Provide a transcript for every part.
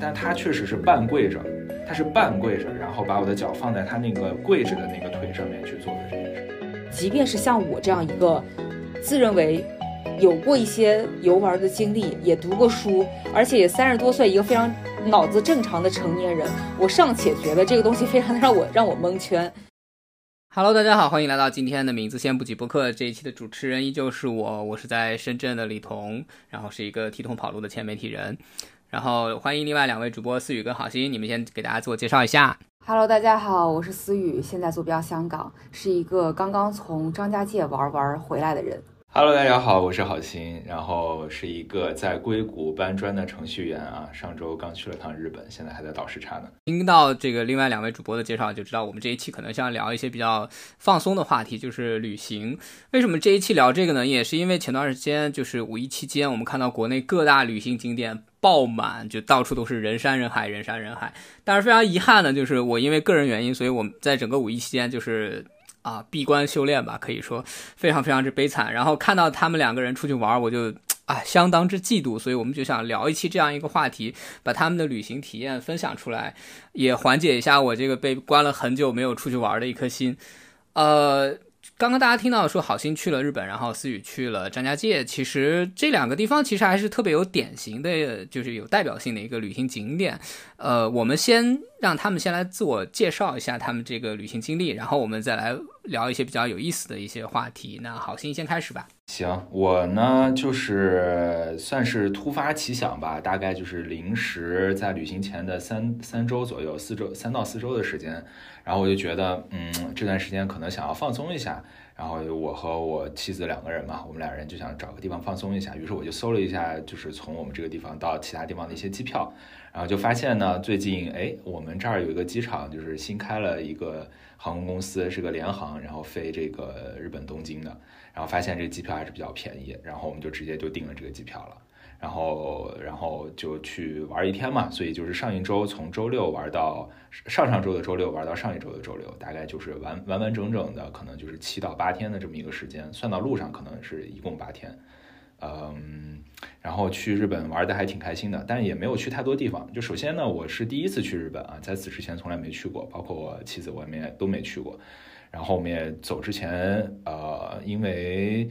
但他确实是半跪着，他是半跪着，然后把我的脚放在他那个跪着的那个腿上面去做的这件事。即便是像我这样一个自认为有过一些游玩的经历，也读过书，而且也三十多岁，一个非常脑子正常的成年人，我尚且觉得这个东西非常的让我让我蒙圈。Hello，大家好，欢迎来到今天的名字先不急播客。这一期的主持人依旧是我，我是在深圳的李彤，然后是一个 T 通跑路的前媒体人。然后欢迎另外两位主播思雨跟好心，你们先给大家自我介绍一下。Hello，大家好，我是思雨，现在坐标香港，是一个刚刚从张家界玩玩回来的人。Hello，大家好，我是好心，然后是一个在硅谷搬砖的程序员啊。上周刚去了趟日本，现在还在倒时差呢。听到这个另外两位主播的介绍，就知道我们这一期可能是要聊一些比较放松的话题，就是旅行。为什么这一期聊这个呢？也是因为前段时间就是五一期间，我们看到国内各大旅行景点爆满，就到处都是人山人海，人山人海。但是非常遗憾的就是我因为个人原因，所以我们在整个五一期间就是。啊，闭关修炼吧，可以说非常非常之悲惨。然后看到他们两个人出去玩，我就啊相当之嫉妒，所以我们就想聊一期这样一个话题，把他们的旅行体验分享出来，也缓解一下我这个被关了很久没有出去玩的一颗心。呃。刚刚大家听到说好心去了日本，然后思雨去了张家界，其实这两个地方其实还是特别有典型的，就是有代表性的一个旅行景点。呃，我们先让他们先来自我介绍一下他们这个旅行经历，然后我们再来聊一些比较有意思的一些话题。那好心先开始吧。行，我呢就是算是突发奇想吧，大概就是临时在旅行前的三三周左右，四周三到四周的时间。然后我就觉得，嗯，这段时间可能想要放松一下。然后我和我妻子两个人嘛，我们俩人就想找个地方放松一下。于是我就搜了一下，就是从我们这个地方到其他地方的一些机票。然后就发现呢，最近哎，我们这儿有一个机场，就是新开了一个航空公司，是个联航，然后飞这个日本东京的。然后发现这个机票还是比较便宜，然后我们就直接就订了这个机票了。然后，然后就去玩一天嘛，所以就是上一周从周六玩到上上周的周六玩到上一周的周六，大概就是完完完整整的，可能就是七到八天的这么一个时间，算到路上可能是一共八天。嗯，然后去日本玩的还挺开心的，但是也没有去太多地方。就首先呢，我是第一次去日本啊，在此之前从来没去过，包括我妻子我们也都没去过。然后我们也走之前，呃，因为。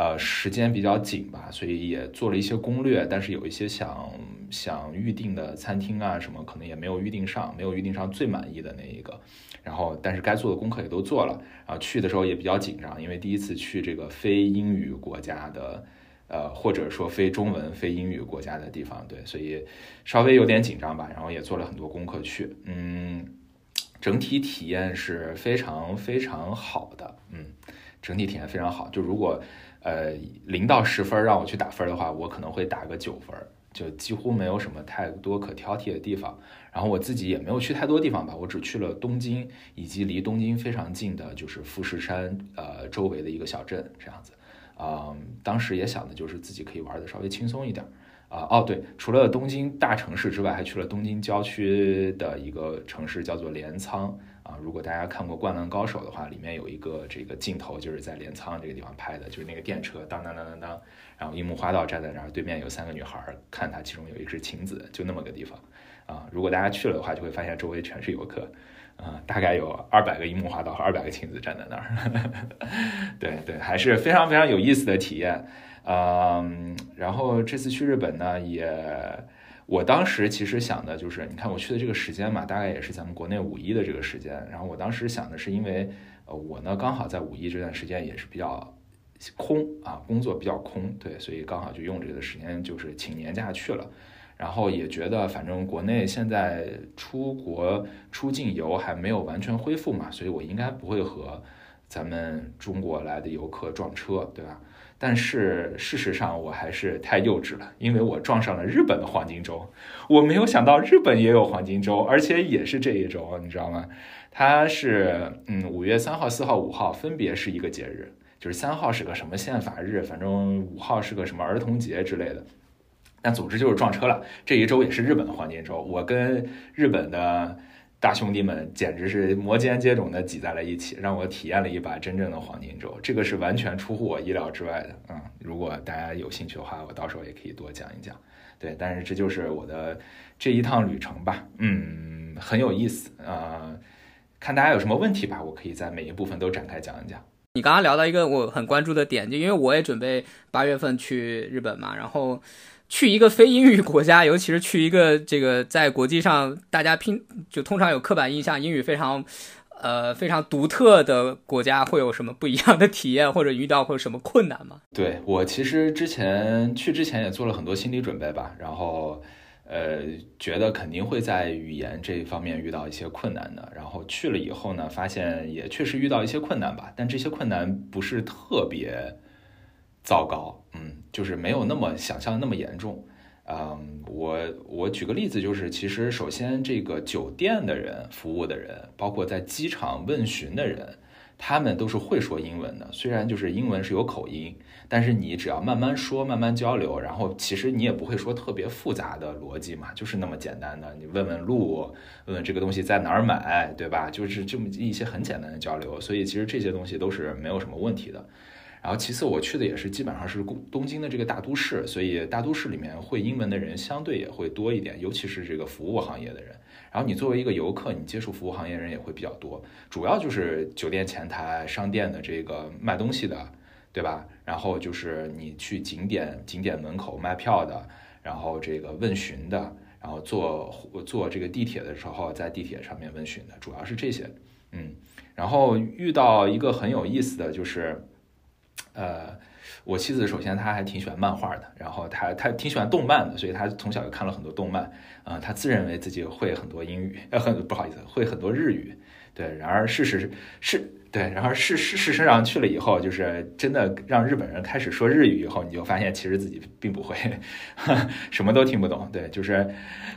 呃，时间比较紧吧，所以也做了一些攻略，但是有一些想想预定的餐厅啊什么，可能也没有预定上，没有预定上最满意的那一个。然后，但是该做的功课也都做了。然后去的时候也比较紧张，因为第一次去这个非英语国家的，呃，或者说非中文、非英语国家的地方，对，所以稍微有点紧张吧。然后也做了很多功课去，嗯，整体体验是非常非常好的，嗯，整体体验非常好。就如果呃，零到十分让我去打分的话，我可能会打个九分，就几乎没有什么太多可挑剔的地方。然后我自己也没有去太多地方吧，我只去了东京以及离东京非常近的，就是富士山呃周围的一个小镇这样子。啊，当时也想的就是自己可以玩的稍微轻松一点。啊，哦对，除了东京大城市之外，还去了东京郊区的一个城市，叫做镰仓。啊，如果大家看过《灌篮高手》的话，里面有一个这个镜头，就是在镰仓这个地方拍的，就是那个电车当当当当当，然后樱木花道站在那儿，对面有三个女孩儿看他，其中有一只晴子，就那么个地方。啊，如果大家去了的话，就会发现周围全是游客，啊，大概有二百个樱木花道和二百个晴子站在那儿。对对，还是非常非常有意思的体验。嗯，然后这次去日本呢，也。我当时其实想的就是，你看我去的这个时间嘛，大概也是咱们国内五一的这个时间。然后我当时想的是，因为呃我呢刚好在五一这段时间也是比较空啊，工作比较空，对，所以刚好就用这个时间就是请年假去了。然后也觉得反正国内现在出国出境游还没有完全恢复嘛，所以我应该不会和咱们中国来的游客撞车，对吧？但是事实上我还是太幼稚了，因为我撞上了日本的黄金周，我没有想到日本也有黄金周，而且也是这一周，你知道吗？它是嗯五月三号、四号、五号分别是一个节日，就是三号是个什么宪法日，反正五号是个什么儿童节之类的。但总之就是撞车了，这一周也是日本的黄金周，我跟日本的。大兄弟们简直是摩肩接踵的挤在了一起，让我体验了一把真正的黄金周，这个是完全出乎我意料之外的。嗯，如果大家有兴趣的话，我到时候也可以多讲一讲。对，但是这就是我的这一趟旅程吧，嗯，很有意思啊。看大家有什么问题吧，我可以在每一部分都展开讲一讲。你刚刚聊到一个我很关注的点，就因为我也准备八月份去日本嘛，然后去一个非英语国家，尤其是去一个这个在国际上大家拼就通常有刻板印象英语非常呃非常独特的国家，会有什么不一样的体验，或者遇到或什么困难吗？对我其实之前去之前也做了很多心理准备吧，然后。呃，觉得肯定会在语言这一方面遇到一些困难的，然后去了以后呢，发现也确实遇到一些困难吧，但这些困难不是特别糟糕，嗯，就是没有那么想象的那么严重。嗯，我我举个例子，就是其实首先这个酒店的人服务的人，包括在机场问询的人，他们都是会说英文的，虽然就是英文是有口音。但是你只要慢慢说，慢慢交流，然后其实你也不会说特别复杂的逻辑嘛，就是那么简单的，你问问路，问问这个东西在哪儿买，对吧？就是这么一些很简单的交流，所以其实这些东西都是没有什么问题的。然后其次，我去的也是基本上是东东京的这个大都市，所以大都市里面会英文的人相对也会多一点，尤其是这个服务行业的人。然后你作为一个游客，你接触服务行业人也会比较多，主要就是酒店前台、商店的这个卖东西的。对吧？然后就是你去景点景点门口卖票的，然后这个问询的，然后坐坐这个地铁的时候在地铁上面问询的，主要是这些。嗯，然后遇到一个很有意思的就是，呃，我妻子首先她还挺喜欢漫画的，然后她她挺喜欢动漫的，所以她从小就看了很多动漫。啊，她自认为自己会很多英语，呃，很不好意思，会很多日语。对，然而事实是。对，然后事事事实上去了以后，就是真的让日本人开始说日语以后，你就发现其实自己并不会，什么都听不懂。对，就是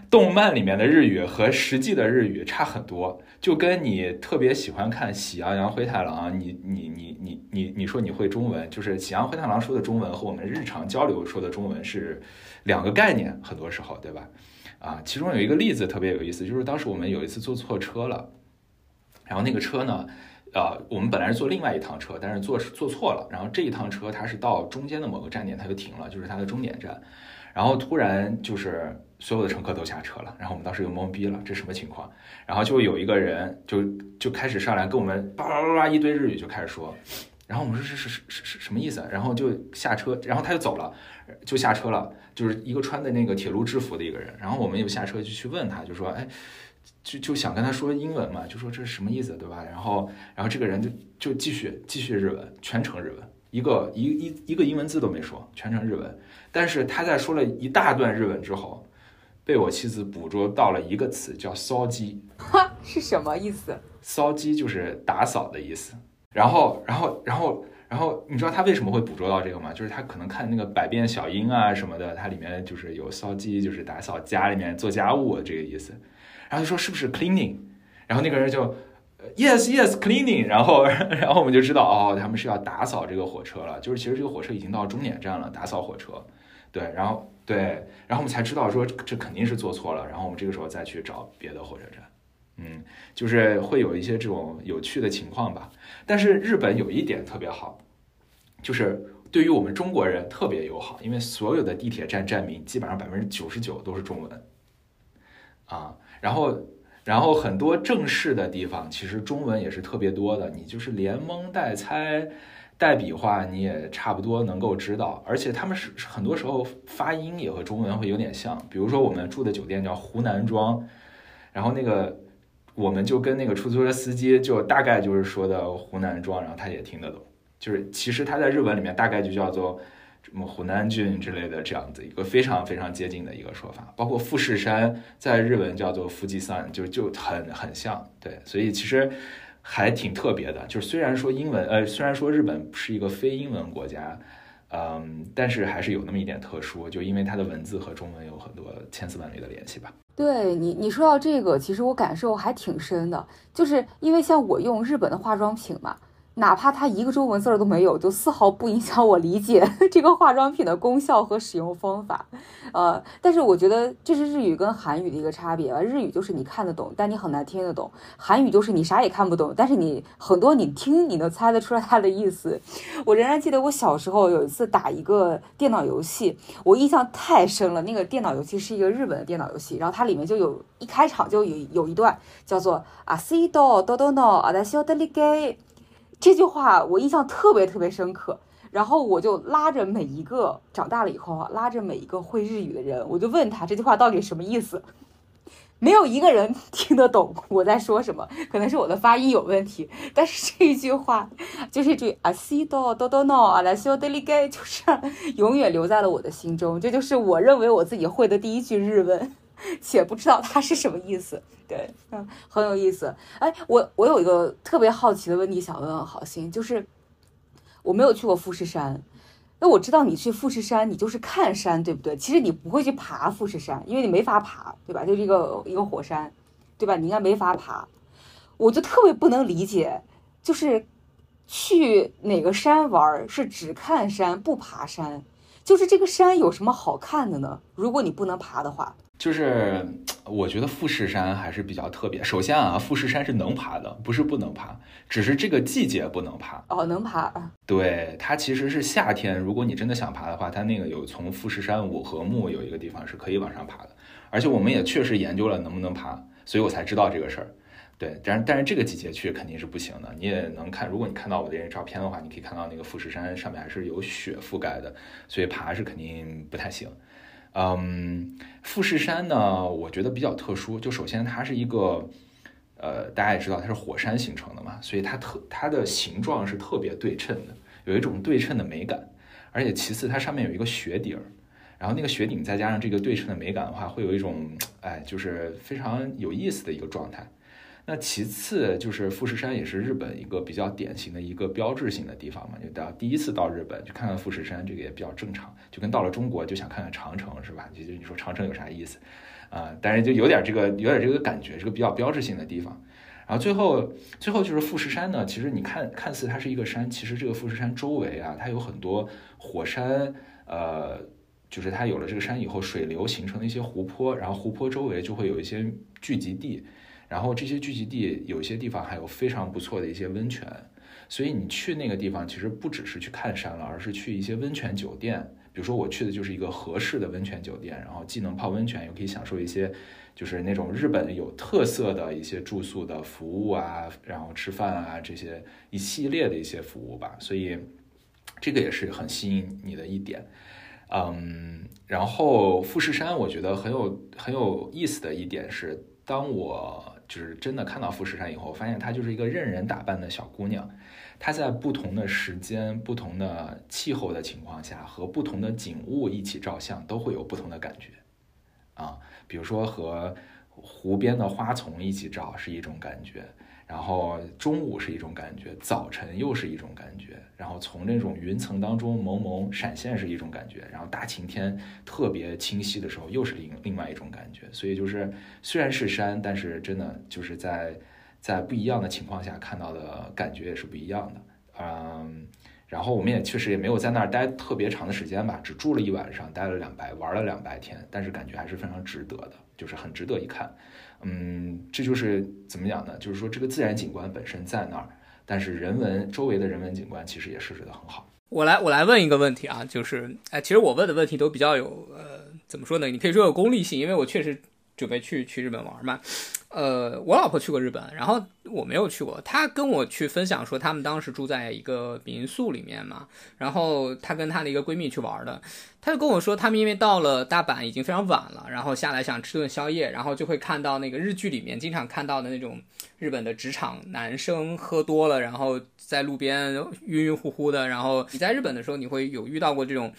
动漫里面的日语和实际的日语差很多，就跟你特别喜欢看《喜羊羊灰太狼》，你你你你你你说你会中文，就是《喜羊羊灰太狼》说的中文和我们日常交流说的中文是两个概念，很多时候，对吧？啊，其中有一个例子特别有意思，就是当时我们有一次坐错车了，然后那个车呢。呃，我们本来是坐另外一趟车，但是坐坐错了。然后这一趟车它是到中间的某个站点，它就停了，就是它的终点站。然后突然就是所有的乘客都下车了，然后我们当时就懵逼了，这什么情况？然后就有一个人就就开始上来跟我们巴拉巴拉一堆日语就开始说，然后我们说是是是是是什么意思？然后就下车，然后他就走了，就下车了，就是一个穿的那个铁路制服的一个人。然后我们又下车就去问他，就说，哎。就就想跟他说英文嘛，就说这是什么意思，对吧？然后，然后这个人就就继续继续日文，全程日文，一个一一一个英文字都没说，全程日文。但是他在说了一大段日文之后，被我妻子捕捉到了一个词，叫“骚鸡 ”。哈，是什么意思？骚鸡就是打扫的意思。然后，然后，然后，然后，你知道他为什么会捕捉到这个吗？就是他可能看那个《百变小樱》啊什么的，它里面就是有骚鸡，就是打扫家里面做家务这个意思。然后就说是不是 cleaning，然后那个人就 yes yes cleaning，然后 然后我们就知道哦，他们是要打扫这个火车了，就是其实这个火车已经到终点站了，打扫火车，对，然后对，然后我们才知道说这肯定是做错了，然后我们这个时候再去找别的火车站，嗯，就是会有一些这种有趣的情况吧。但是日本有一点特别好，就是对于我们中国人特别友好，因为所有的地铁站站名基本上百分之九十九都是中文，啊。然后，然后很多正式的地方，其实中文也是特别多的。你就是连蒙带猜、带笔画，你也差不多能够知道。而且他们是很多时候发音也和中文会有点像。比如说我们住的酒店叫湖南庄，然后那个我们就跟那个出租车司机就大概就是说的湖南庄，然后他也听得懂。就是其实他在日文里面大概就叫做。什么湖南郡之类的这样子一个非常非常接近的一个说法，包括富士山在日文叫做富士山，就就很很像，对，所以其实还挺特别的。就是虽然说英文，呃，虽然说日本是一个非英文国家，嗯，但是还是有那么一点特殊，就因为它的文字和中文有很多千丝万缕的联系吧。对你，你说到这个，其实我感受还挺深的，就是因为像我用日本的化妆品嘛。哪怕它一个中文字都没有，就丝毫不影响我理解 这个化妆品的功效和使用方法。呃，但是我觉得这是日语跟韩语的一个差别吧。日语就是你看得懂，但你很难听得懂；韩语就是你啥也看不懂，但是你很多你听你能猜得出来它的意思。我仍然记得我小时候有一次打一个电脑游戏，我印象太深了。那个电脑游戏是一个日本的电脑游戏，然后它里面就有一开场就有有一段叫做阿西多多多诺阿达西奥德里给。这句话我印象特别特别深刻，然后我就拉着每一个长大了以后啊，拉着每一个会日语的人，我就问他这句话到底什么意思，没有一个人 听得懂我在说什么，可能是我的发音有问题，但是这一句话就是这句阿西多多多诺阿拉西奥德里盖，就是永远留在了我的心中，这就是我认为我自己会的第一句日文。且不知道它是什么意思，对，嗯，很有意思。哎，我我有一个特别好奇的问题想问问好心，就是我没有去过富士山，那我知道你去富士山，你就是看山，对不对？其实你不会去爬富士山，因为你没法爬，对吧？就一个一个火山，对吧？你应该没法爬。我就特别不能理解，就是去哪个山玩是只看山不爬山，就是这个山有什么好看的呢？如果你不能爬的话。就是我觉得富士山还是比较特别。首先啊，富士山是能爬的，不是不能爬，只是这个季节不能爬。哦，能爬。对，它其实是夏天，如果你真的想爬的话，它那个有从富士山五合目有一个地方是可以往上爬的。而且我们也确实研究了能不能爬，所以我才知道这个事儿。对，但是但是这个季节去肯定是不行的。你也能看，如果你看到我的这照片的话，你可以看到那个富士山上面还是有雪覆盖的，所以爬是肯定不太行。嗯，富士山呢，我觉得比较特殊。就首先它是一个，呃，大家也知道它是火山形成的嘛，所以它特它的形状是特别对称的，有一种对称的美感。而且其次，它上面有一个雪顶儿，然后那个雪顶再加上这个对称的美感的话，会有一种，哎，就是非常有意思的一个状态。那其次就是富士山也是日本一个比较典型的一个标志性的地方嘛，就到第一次到日本去看看富士山，这个也比较正常，就跟到了中国就想看看长城是吧？就就你说长城有啥意思啊？但是就有点这个有点这个感觉，是个比较标志性的地方。然后最后最后就是富士山呢，其实你看看似它是一个山，其实这个富士山周围啊，它有很多火山，呃，就是它有了这个山以后，水流形成的一些湖泊，然后湖泊周围就会有一些聚集地。然后这些聚集地有些地方还有非常不错的一些温泉，所以你去那个地方其实不只是去看山了，而是去一些温泉酒店。比如说我去的就是一个合适的温泉酒店，然后既能泡温泉，又可以享受一些就是那种日本有特色的一些住宿的服务啊，然后吃饭啊这些一系列的一些服务吧。所以这个也是很吸引你的一点。嗯，然后富士山我觉得很有很有意思的一点是，当我就是真的看到富士山以后，发现她就是一个任人打扮的小姑娘。她在不同的时间、不同的气候的情况下，和不同的景物一起照相，都会有不同的感觉。啊，比如说和湖边的花丛一起照是一种感觉。然后中午是一种感觉，早晨又是一种感觉，然后从那种云层当中蒙蒙闪现是一种感觉，然后大晴天特别清晰的时候又是另另外一种感觉。所以就是虽然是山，但是真的就是在在不一样的情况下看到的感觉也是不一样的。嗯，然后我们也确实也没有在那儿待特别长的时间吧，只住了一晚上，待了两白，玩了两白天，但是感觉还是非常值得的，就是很值得一看。嗯，这就是怎么讲呢？就是说这个自然景观本身在那儿，但是人文周围的人文景观其实也设置的很好。我来，我来问一个问题啊，就是，哎，其实我问的问题都比较有，呃，怎么说呢？你可以说有功利性，因为我确实准备去去日本玩嘛。呃，我老婆去过日本，然后我没有去过。她跟我去分享说，他们当时住在一个民宿里面嘛，然后她跟她的一个闺蜜去玩的。她就跟我说，他们因为到了大阪已经非常晚了，然后下来想吃顿宵夜，然后就会看到那个日剧里面经常看到的那种日本的职场男生喝多了，然后在路边晕晕乎乎的。然后你在日本的时候，你会有遇到过这种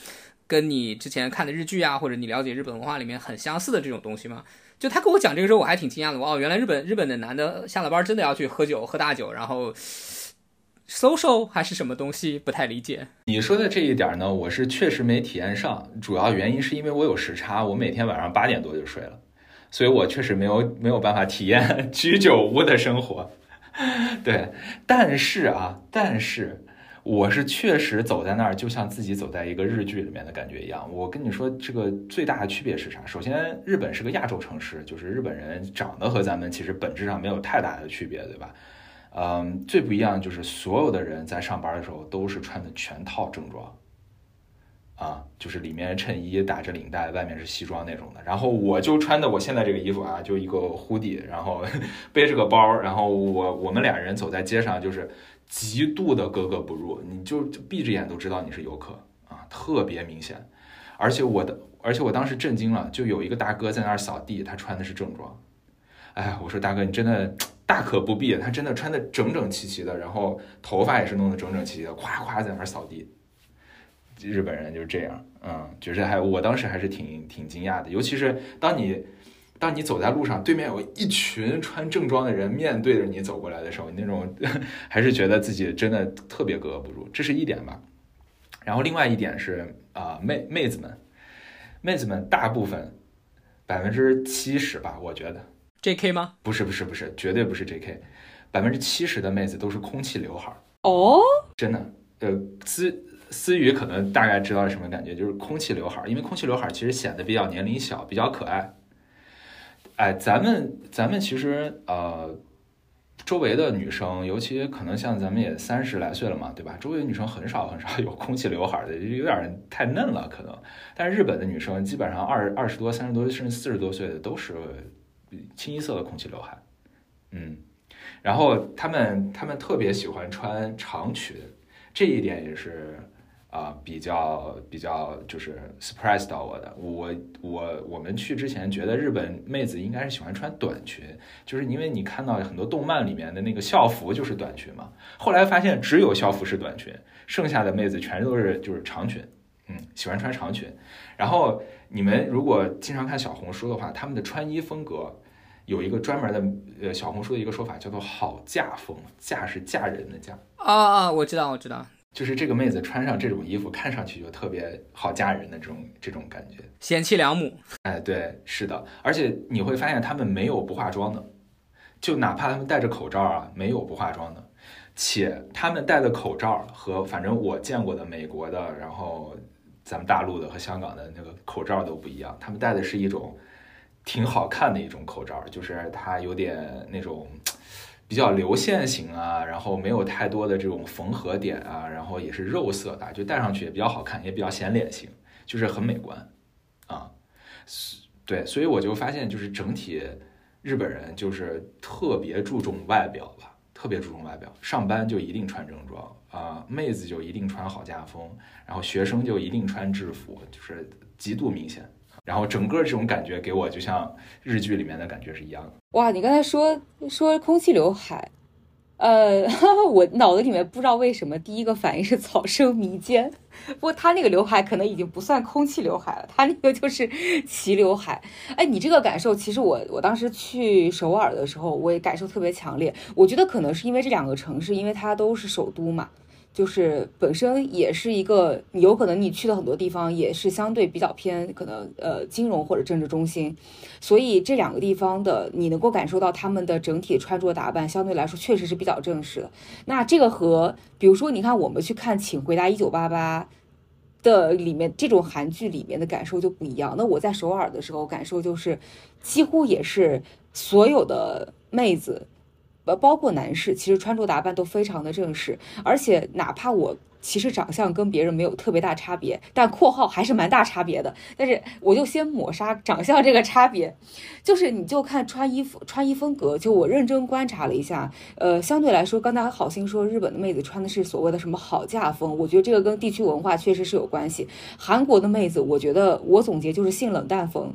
跟你之前看的日剧啊，或者你了解日本文化里面很相似的这种东西吗？就他跟我讲这个时候，我还挺惊讶的。哦，原来日本日本的男的下了班真的要去喝酒，喝大酒，然后 social 还是什么东西，不太理解。你说的这一点呢，我是确实没体验上，主要原因是因为我有时差，我每天晚上八点多就睡了，所以我确实没有没有办法体验 居酒屋的生活。对，但是啊，但是我是确实走在那儿，就像自己走在一个日剧里面的感觉一样。我跟你说，这个最大的区别是啥？首先，日本是个亚洲城市，就是日本人长得和咱们其实本质上没有太大的区别，对吧？嗯，最不一样就是所有的人在上班的时候都是穿的全套正装。啊，就是里面衬衣打着领带，外面是西装那种的。然后我就穿的我现在这个衣服啊，就一个护底然后 背着个包，然后我我们俩人走在街上，就是极度的格格不入，你就闭着眼都知道你是游客啊，特别明显。而且我的，而且我当时震惊了，就有一个大哥在那儿扫地，他穿的是正装。哎，我说大哥，你真的大可不必，他真的穿的整整齐齐的，然后头发也是弄得整整齐齐的，夸夸在那儿扫地。日本人就是这样，嗯，就是还我当时还是挺挺惊讶的，尤其是当你当你走在路上，对面有一群穿正装的人面对着你走过来的时候，你那种 还是觉得自己真的特别格格不入，这是一点吧。然后另外一点是啊，妹妹子们，妹子们大部分百分之七十吧，我觉得 J K 吗？不是不是不是，绝对不是 J K，百分之七十的妹子都是空气刘海儿哦，真的，呃，思。思雨可能大概知道是什么感觉，就是空气刘海儿，因为空气刘海儿其实显得比较年龄小，比较可爱。哎，咱们咱们其实呃，周围的女生，尤其可能像咱们也三十来岁了嘛，对吧？周围女生很少很少有空气刘海的，就有点太嫩了可能。但是日本的女生基本上二二十多、三十多甚至四十多岁的都是清一色的空气刘海，嗯，然后她们她们特别喜欢穿长裙，这一点也是。啊，比较比较就是 surprise 到我的，我我我们去之前觉得日本妹子应该是喜欢穿短裙，就是因为你看到很多动漫里面的那个校服就是短裙嘛。后来发现只有校服是短裙，剩下的妹子全都是就是长裙，嗯，喜欢穿长裙。然后你们如果经常看小红书的话，他们的穿衣风格有一个专门的呃小红书的一个说法叫做好嫁风，嫁是嫁人的嫁。啊啊，我知道我知道。就是这个妹子穿上这种衣服，看上去就特别好嫁人的这种这种感觉，贤妻良母。哎，对，是的，而且你会发现他们没有不化妆的，就哪怕他们戴着口罩啊，没有不化妆的，且他们戴的口罩和反正我见过的美国的，然后咱们大陆的和香港的那个口罩都不一样，他们戴的是一种挺好看的一种口罩，就是它有点那种。比较流线型啊，然后没有太多的这种缝合点啊，然后也是肉色的，就戴上去也比较好看，也比较显脸型，就是很美观，啊，对，所以我就发现，就是整体日本人就是特别注重外表吧，特别注重外表，上班就一定穿正装啊，妹子就一定穿好家风，然后学生就一定穿制服，就是极度明显。然后整个这种感觉给我就像日剧里面的感觉是一样的。哇，你刚才说说空气刘海，呃，我脑子里面不知道为什么第一个反应是草生弥坚，不过他那个刘海可能已经不算空气刘海了，他那个就是齐刘海。哎，你这个感受，其实我我当时去首尔的时候，我也感受特别强烈。我觉得可能是因为这两个城市，因为它都是首都嘛。就是本身也是一个，有可能你去的很多地方也是相对比较偏可能呃金融或者政治中心，所以这两个地方的你能够感受到他们的整体穿着打扮相对来说确实是比较正式的。那这个和比如说你看我们去看《请回答一九八八》的里面这种韩剧里面的感受就不一样。那我在首尔的时候感受就是几乎也是所有的妹子。呃，包括男士，其实穿着打扮都非常的正式，而且哪怕我其实长相跟别人没有特别大差别，但括号还是蛮大差别的。但是我就先抹杀长相这个差别，就是你就看穿衣服、穿衣风格，就我认真观察了一下，呃，相对来说，刚才好心说日本的妹子穿的是所谓的什么好嫁风，我觉得这个跟地区文化确实是有关系。韩国的妹子，我觉得我总结就是性冷淡风，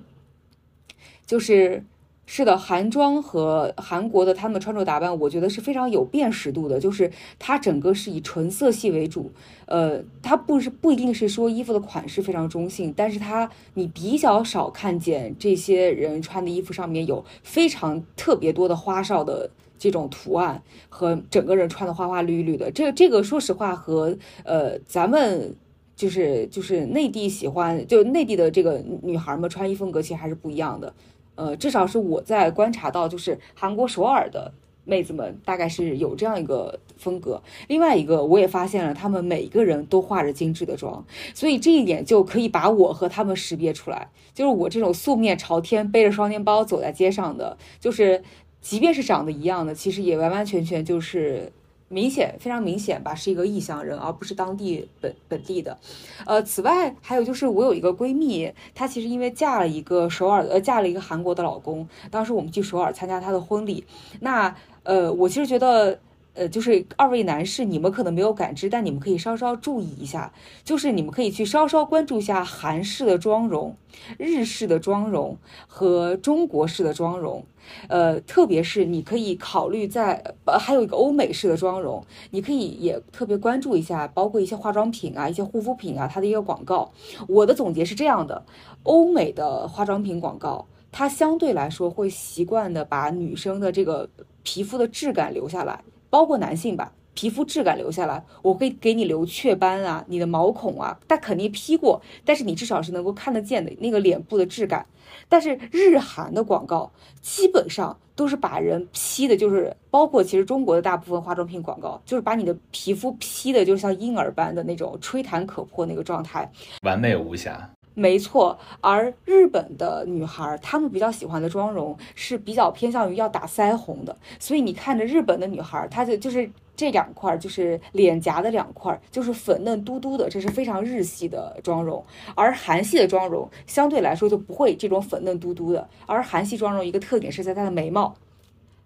就是。是的，韩装和韩国的他们穿着打扮，我觉得是非常有辨识度的。就是它整个是以纯色系为主，呃，它不是不一定是说衣服的款式非常中性，但是它你比较少看见这些人穿的衣服上面有非常特别多的花哨的这种图案和整个人穿的花花绿绿的。这这个说实话和呃咱们就是就是内地喜欢就内地的这个女孩们穿衣风格其实还是不一样的。呃，至少是我在观察到，就是韩国首尔的妹子们大概是有这样一个风格。另外一个，我也发现了，他们每一个人都化着精致的妆，所以这一点就可以把我和他们识别出来。就是我这种素面朝天、背着双肩包走在街上的，就是即便是长得一样的，其实也完完全全就是明显非常明显吧，是一个异乡人，而不是当地本本地的。呃，此外还有就是我有一个闺蜜，她其实因为嫁了一个首尔呃嫁了一个韩国的老公，当时我们去首尔参加她的婚礼，那。呃，我其实觉得，呃，就是二位男士，你们可能没有感知，但你们可以稍稍注意一下，就是你们可以去稍稍关注一下韩式的妆容、日式的妆容和中国式的妆容，呃，特别是你可以考虑在，呃，还有一个欧美式的妆容，你可以也特别关注一下，包括一些化妆品啊、一些护肤品啊，它的一个广告。我的总结是这样的：欧美的化妆品广告，它相对来说会习惯的把女生的这个。皮肤的质感留下来，包括男性吧，皮肤质感留下来，我会给你留雀斑啊，你的毛孔啊，但肯定 P 过，但是你至少是能够看得见的那个脸部的质感。但是日韩的广告基本上都是把人 P 的，就是包括其实中国的大部分化妆品广告，就是把你的皮肤 P 的，就像婴儿般的那种吹弹可破那个状态，完美无瑕。没错，而日本的女孩，她们比较喜欢的妆容是比较偏向于要打腮红的，所以你看着日本的女孩，她的就是这两块，就是脸颊的两块，就是粉嫩嘟嘟的，这是非常日系的妆容。而韩系的妆容相对来说就不会这种粉嫩嘟嘟的，而韩系妆容一个特点是在她的眉毛，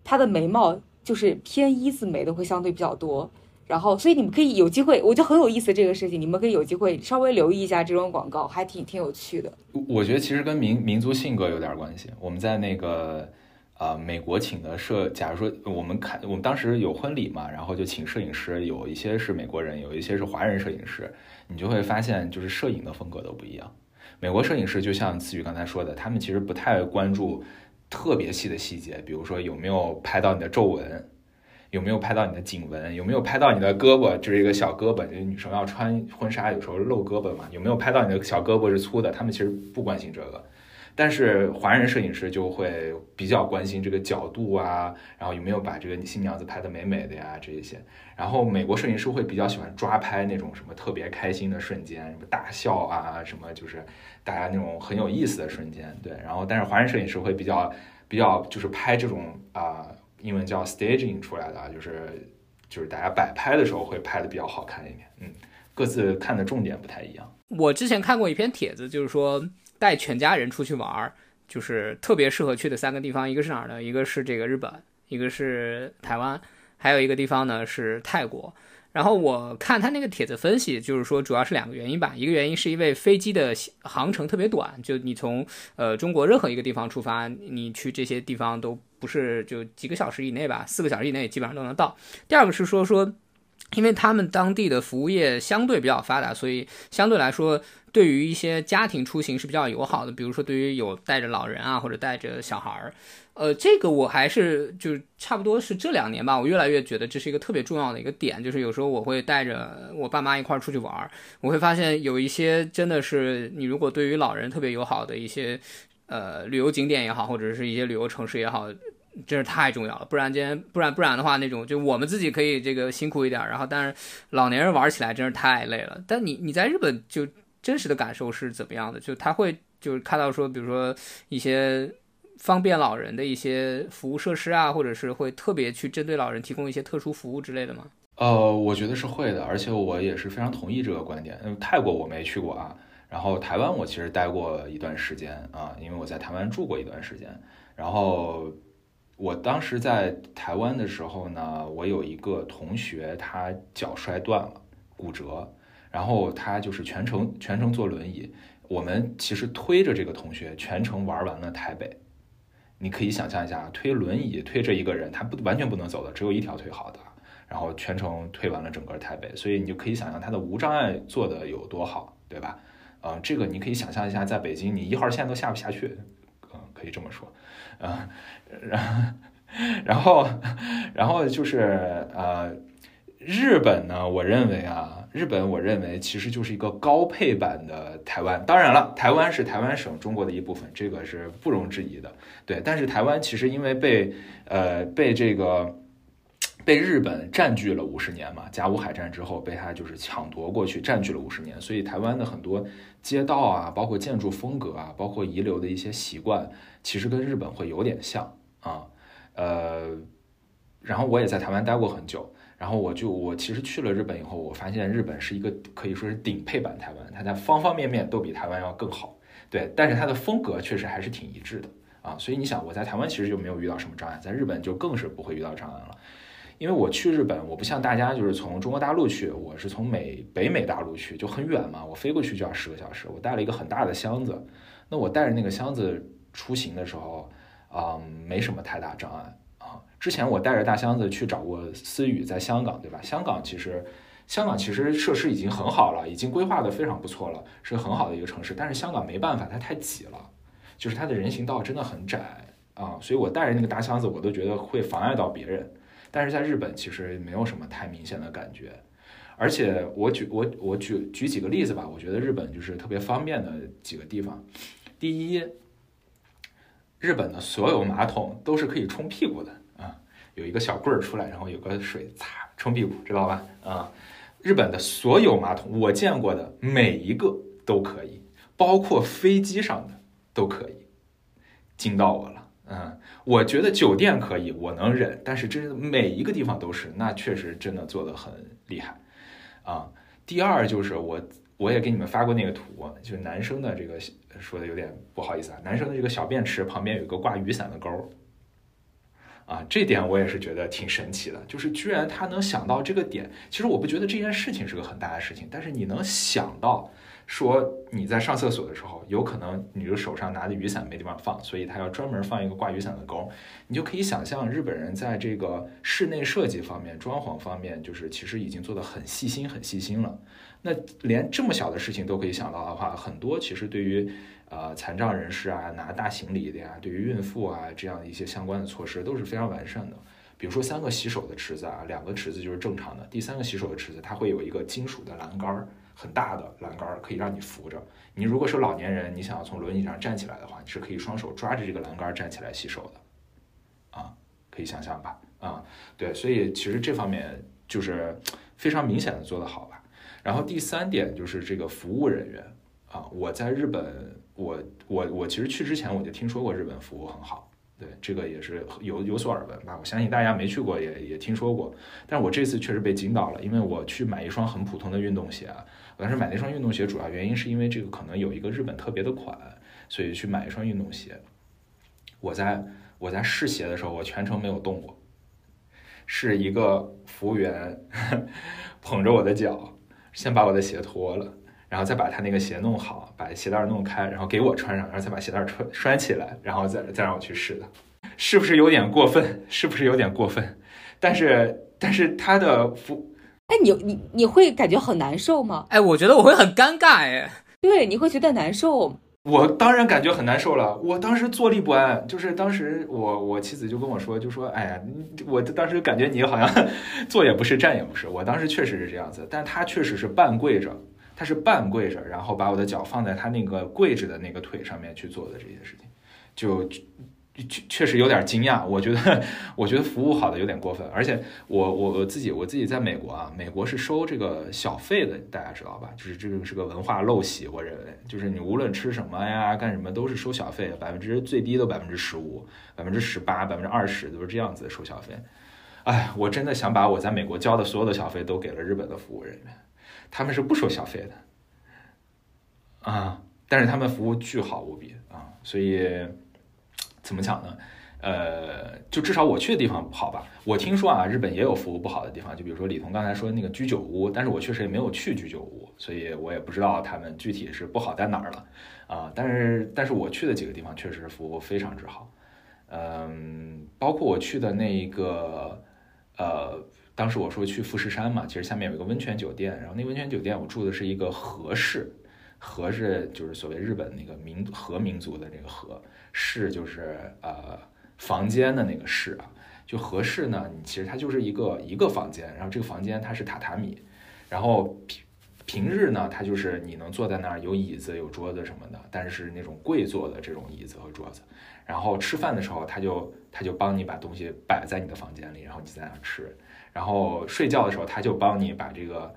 她的眉毛就是偏一字眉的会相对比较多。然后，所以你们可以有机会，我觉得很有意思这个事情，你们可以有机会稍微留意一下这种广告，还挺挺有趣的。我觉得其实跟民民族性格有点关系。我们在那个呃美国请的摄，假如说我们看我们当时有婚礼嘛，然后就请摄影师，有一些是美国人，有一些是华人摄影师，你就会发现就是摄影的风格都不一样。美国摄影师就像思雨刚才说的，他们其实不太关注特别细的细节，比如说有没有拍到你的皱纹。有没有拍到你的颈纹？有没有拍到你的胳膊？就是一个小胳膊，就是女生要穿婚纱，有时候露胳膊嘛。有没有拍到你的小胳膊是粗的？他们其实不关心这个，但是华人摄影师就会比较关心这个角度啊，然后有没有把这个新娘子拍得美美的呀，这一些。然后美国摄影师会比较喜欢抓拍那种什么特别开心的瞬间，什么大笑啊，什么就是大家那种很有意思的瞬间。对，然后但是华人摄影师会比较比较就是拍这种啊。英文叫 staging 出来的，就是就是大家摆拍的时候会拍的比较好看一点，嗯，各自看的重点不太一样。我之前看过一篇帖子，就是说带全家人出去玩，就是特别适合去的三个地方，一个是哪儿呢？一个是这个日本，一个是台湾，还有一个地方呢是泰国。然后我看他那个帖子分析，就是说主要是两个原因吧。一个原因是因为飞机的航程特别短，就你从呃中国任何一个地方出发，你去这些地方都不是就几个小时以内吧，四个小时以内基本上都能到。第二个是说说，因为他们当地的服务业相对比较发达，所以相对来说对于一些家庭出行是比较友好的。比如说对于有带着老人啊或者带着小孩儿。呃，这个我还是就差不多是这两年吧，我越来越觉得这是一个特别重要的一个点，就是有时候我会带着我爸妈一块儿出去玩儿，我会发现有一些真的是你如果对于老人特别友好的一些呃旅游景点也好，或者是一些旅游城市也好，真是太重要了。不然间不然不然的话，那种就我们自己可以这个辛苦一点，然后但是老年人玩起来真是太累了。但你你在日本就真实的感受是怎么样的？就他会就是看到说，比如说一些。方便老人的一些服务设施啊，或者是会特别去针对老人提供一些特殊服务之类的吗？呃，我觉得是会的，而且我也是非常同意这个观点。嗯，泰国我没去过啊，然后台湾我其实待过一段时间啊，因为我在台湾住过一段时间。然后我当时在台湾的时候呢，我有一个同学，他脚摔断了，骨折，然后他就是全程全程坐轮椅，我们其实推着这个同学全程玩完了台北。你可以想象一下，推轮椅推着一个人，他不完全不能走的，只有一条腿好的，然后全程推完了整个台北，所以你就可以想象他的无障碍做的有多好，对吧？呃，这个你可以想象一下，在北京你一号线都下不下去，嗯，可以这么说，嗯，然然后然后就是呃，日本呢，我认为啊。日本，我认为其实就是一个高配版的台湾。当然了，台湾是台湾省中国的一部分，这个是不容置疑的。对，但是台湾其实因为被呃被这个被日本占据了五十年嘛，甲午海战之后被他就是抢夺过去，占据了五十年，所以台湾的很多街道啊，包括建筑风格啊，包括遗留的一些习惯，其实跟日本会有点像啊。呃，然后我也在台湾待过很久，然后我就我其实去了日本以后，我发现日本是一个可以说是顶配版台湾，它在方方面面都比台湾要更好，对，但是它的风格确实还是挺一致的啊。所以你想，我在台湾其实就没有遇到什么障碍，在日本就更是不会遇到障碍了。因为我去日本，我不像大家就是从中国大陆去，我是从美北美大陆去，就很远嘛，我飞过去就要十个小时。我带了一个很大的箱子，那我带着那个箱子出行的时候，啊，没什么太大障碍。之前我带着大箱子去找过思雨，在香港，对吧？香港其实，香港其实设施已经很好了，已经规划的非常不错了，是很好的一个城市。但是香港没办法，它太挤了，就是它的人行道真的很窄啊，所以我带着那个大箱子，我都觉得会妨碍到别人。但是在日本其实没有什么太明显的感觉，而且我举我我举举几个例子吧，我觉得日本就是特别方便的几个地方。第一，日本的所有马桶都是可以冲屁股的，有一个小棍儿出来，然后有个水擦冲屁股，知道吧？啊，日本的所有马桶我见过的每一个都可以，包括飞机上的都可以，惊到我了，嗯。我觉得酒店可以，我能忍，但是真每一个地方都是，那确实真的做的很厉害，啊。第二就是我我也给你们发过那个图，就是男生的这个说的有点不好意思啊，男生的这个小便池旁边有个挂雨伞的钩，啊，这点我也是觉得挺神奇的，就是居然他能想到这个点。其实我不觉得这件事情是个很大的事情，但是你能想到。说你在上厕所的时候，有可能你的手上拿的雨伞没地方放，所以他要专门放一个挂雨伞的钩。你就可以想象日本人在这个室内设计方面、装潢方面，就是其实已经做得很细心、很细心了。那连这么小的事情都可以想到的话，很多其实对于呃残障人士啊、拿大行李的呀、对于孕妇啊这样的一些相关的措施都是非常完善的。比如说三个洗手的池子啊，两个池子就是正常的，第三个洗手的池子它会有一个金属的栏杆儿。很大的栏杆儿可以让你扶着。你如果是老年人，你想要从轮椅上站起来的话，你是可以双手抓着这个栏杆站起来洗手的，啊，可以想象吧？啊，对，所以其实这方面就是非常明显的做得好吧。然后第三点就是这个服务人员啊，我在日本，我我我其实去之前我就听说过日本服务很好。对，这个也是有有所耳闻吧。我相信大家没去过也也听说过，但是我这次确实被惊到了，因为我去买一双很普通的运动鞋啊。我当时买那双运动鞋主要原因是因为这个可能有一个日本特别的款，所以去买一双运动鞋。我在我在试鞋的时候，我全程没有动过，是一个服务员 捧着我的脚，先把我的鞋脱了。然后再把他那个鞋弄好，把鞋带弄开，然后给我穿上，然后再把鞋带穿拴起来，然后再再让我去试的，是不是有点过分？是不是有点过分？但是但是他的服，哎，你你你会感觉很难受吗？哎，我觉得我会很尴尬，哎，对，你会觉得难受。我当然感觉很难受了，我当时坐立不安，就是当时我我妻子就跟我说，就说，哎呀，我当时感觉你好像 坐也不是，站也不是，我当时确实是这样子，但他确实是半跪着。他是半跪着，然后把我的脚放在他那个跪着的那个腿上面去做的这些事情，就确确实有点惊讶。我觉得，我觉得服务好的有点过分。而且我我我自己我自己在美国啊，美国是收这个小费的，大家知道吧？就是这个是个文化陋习，我认为，就是你无论吃什么呀、干什么都是收小费，百分之最低都百分之十五、百分之十八、百分之二十都是这样子收小费。哎，我真的想把我在美国交的所有的小费都给了日本的服务人员。他们是不收小费的，啊，但是他们服务巨好无比啊，所以怎么讲呢？呃，就至少我去的地方好吧。我听说啊，日本也有服务不好的地方，就比如说李彤刚才说那个居酒屋，但是我确实也没有去居酒屋，所以我也不知道他们具体是不好在哪儿了啊。但是，但是我去的几个地方确实服务非常之好，嗯，包括我去的那一个，呃。当时我说去富士山嘛，其实下面有一个温泉酒店，然后那温泉酒店我住的是一个和室，和是就是所谓日本那个民和民族的这个和室，就是呃房间的那个室啊，就和室呢，你其实它就是一个一个房间，然后这个房间它是榻榻米，然后平平日呢，它就是你能坐在那儿，有椅子、有桌子什么的，但是那种跪坐的这种椅子和桌子。然后吃饭的时候，他就他就帮你把东西摆在你的房间里，然后你在那吃。然后睡觉的时候，他就帮你把这个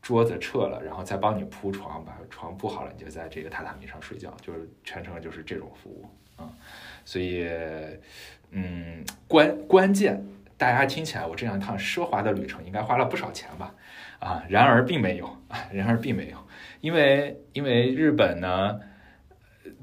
桌子撤了，然后再帮你铺床，把床铺好了，你就在这个榻榻米上睡觉，就是全程就是这种服务啊。所以，嗯，关关键，大家听起来我这样一趟奢华的旅程应该花了不少钱吧？啊，然而并没有，然而并没有，因为因为日本呢，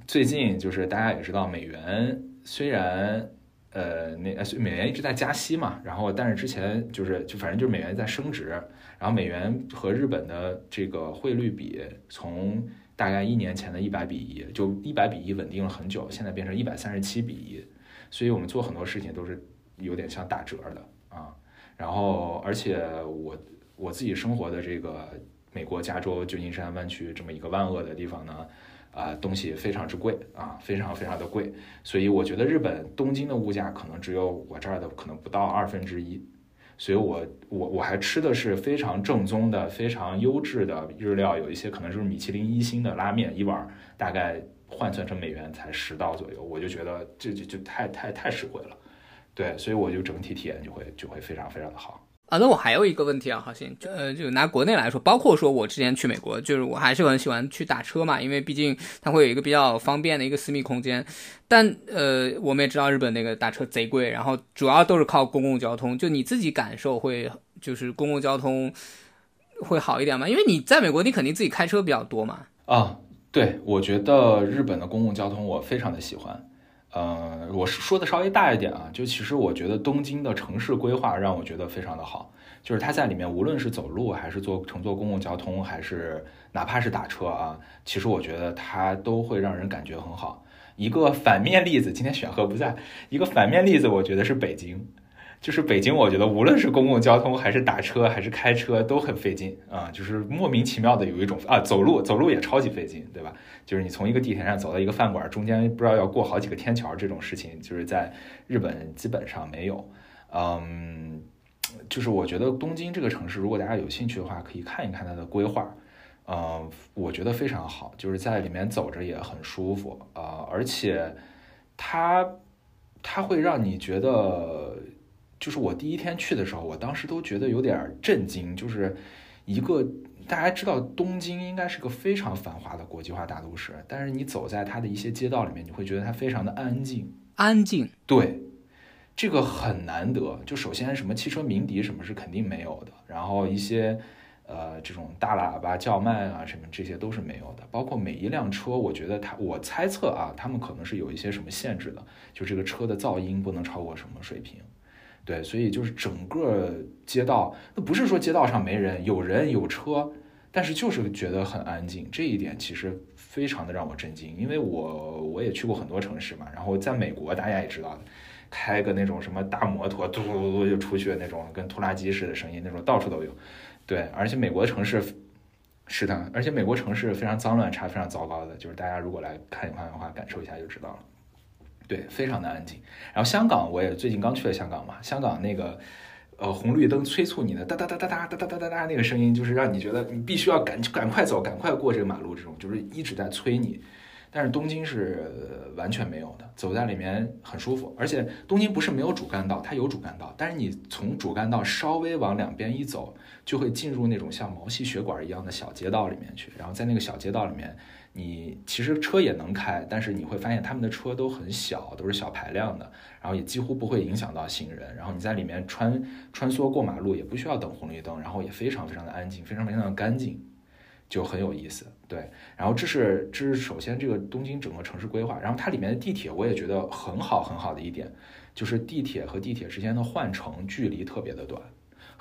最近就是大家也知道，美元虽然。呃，那，美元一直在加息嘛，然后但是之前就是就反正就是美元在升值，然后美元和日本的这个汇率比从大概一年前的一百比一，就一百比一稳定了很久，现在变成一百三十七比一，所以我们做很多事情都是有点像打折的啊。然后而且我我自己生活的这个美国加州旧金山湾区这么一个万恶的地方呢。啊，东西非常之贵啊，非常非常的贵，所以我觉得日本东京的物价可能只有我这儿的可能不到二分之一，所以我我我还吃的是非常正宗的、非常优质的日料，有一些可能就是米其林一星的拉面，一碗大概换算成美元才十刀左右，我就觉得这就就太太太实惠了，对，所以我就整体体验就会就会非常非常的好。啊，那我还有一个问题啊，好像呃，就拿国内来说，包括说我之前去美国，就是我还是很喜欢去打车嘛，因为毕竟它会有一个比较方便的一个私密空间。但呃，我们也知道日本那个打车贼贵，然后主要都是靠公共交通。就你自己感受会就是公共交通会好一点吗？因为你在美国，你肯定自己开车比较多嘛。啊，对，我觉得日本的公共交通我非常的喜欢。呃，我是说的稍微大一点啊，就其实我觉得东京的城市规划让我觉得非常的好，就是它在里面无论是走路还是坐乘坐公共交通，还是哪怕是打车啊，其实我觉得它都会让人感觉很好。一个反面例子，今天选和不在，一个反面例子，我觉得是北京。就是北京，我觉得无论是公共交通还是打车还是开车都很费劲啊，就是莫名其妙的有一种啊，走路走路也超级费劲，对吧？就是你从一个地铁站走到一个饭馆，中间不知道要过好几个天桥，这种事情就是在日本基本上没有。嗯，就是我觉得东京这个城市，如果大家有兴趣的话，可以看一看它的规划，呃，我觉得非常好，就是在里面走着也很舒服啊，而且它它会让你觉得。就是我第一天去的时候，我当时都觉得有点震惊。就是一个大家知道东京应该是个非常繁华的国际化大都市，但是你走在它的一些街道里面，你会觉得它非常的安静。安静，对，这个很难得。就首先什么汽车鸣笛什么是肯定没有的，然后一些呃这种大喇叭叫卖啊什么这些都是没有的。包括每一辆车，我觉得它我猜测啊，他们可能是有一些什么限制的，就这个车的噪音不能超过什么水平。对，所以就是整个街道，那不是说街道上没人，有人有车，但是就是觉得很安静。这一点其实非常的让我震惊，因为我我也去过很多城市嘛，然后在美国大家也知道，开个那种什么大摩托，嘟嘟嘟就出去那种，跟拖拉机似的声音，那种到处都有。对，而且美国城市是的，而且美国城市非常脏乱差，非常糟糕的，就是大家如果来看一看的话，感受一下就知道了。对，非常的安静。然后香港，我也最近刚去了香港嘛。香港那个，呃，红绿灯催促你的哒哒哒哒哒哒哒哒哒哒那个声音，就是让你觉得你必须要赶赶快走，赶快过这个马路，这种就是一直在催你。但是东京是完全没有的，走在里面很舒服。而且东京不是没有主干道，它有主干道，但是你从主干道稍微往两边一走，就会进入那种像毛细血管一样的小街道里面去。然后在那个小街道里面。你其实车也能开，但是你会发现他们的车都很小，都是小排量的，然后也几乎不会影响到行人。然后你在里面穿穿梭过马路也不需要等红绿灯，然后也非常非常的安静，非常非常的干净，就很有意思。对，然后这是这是首先这个东京整个城市规划，然后它里面的地铁我也觉得很好很好的一点，就是地铁和地铁之间的换乘距离特别的短。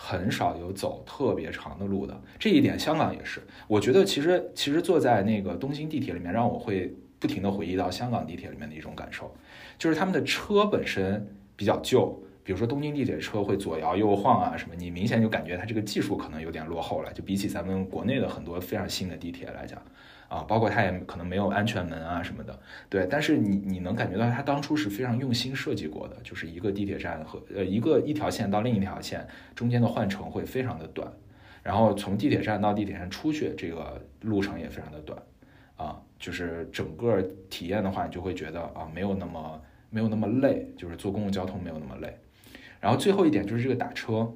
很少有走特别长的路的，这一点香港也是。我觉得其实其实坐在那个东京地铁里面，让我会不停的回忆到香港地铁里面的一种感受，就是他们的车本身比较旧，比如说东京地铁车会左摇右晃啊什么，你明显就感觉它这个技术可能有点落后了，就比起咱们国内的很多非常新的地铁来讲。啊，包括它也可能没有安全门啊什么的，对，但是你你能感觉到它当初是非常用心设计过的，就是一个地铁站和呃一个一条线到另一条线中间的换乘会非常的短，然后从地铁站到地铁站出去，这个路程也非常的短，啊，就是整个体验的话，你就会觉得啊，没有那么没有那么累，就是坐公共交通没有那么累。然后最后一点就是这个打车，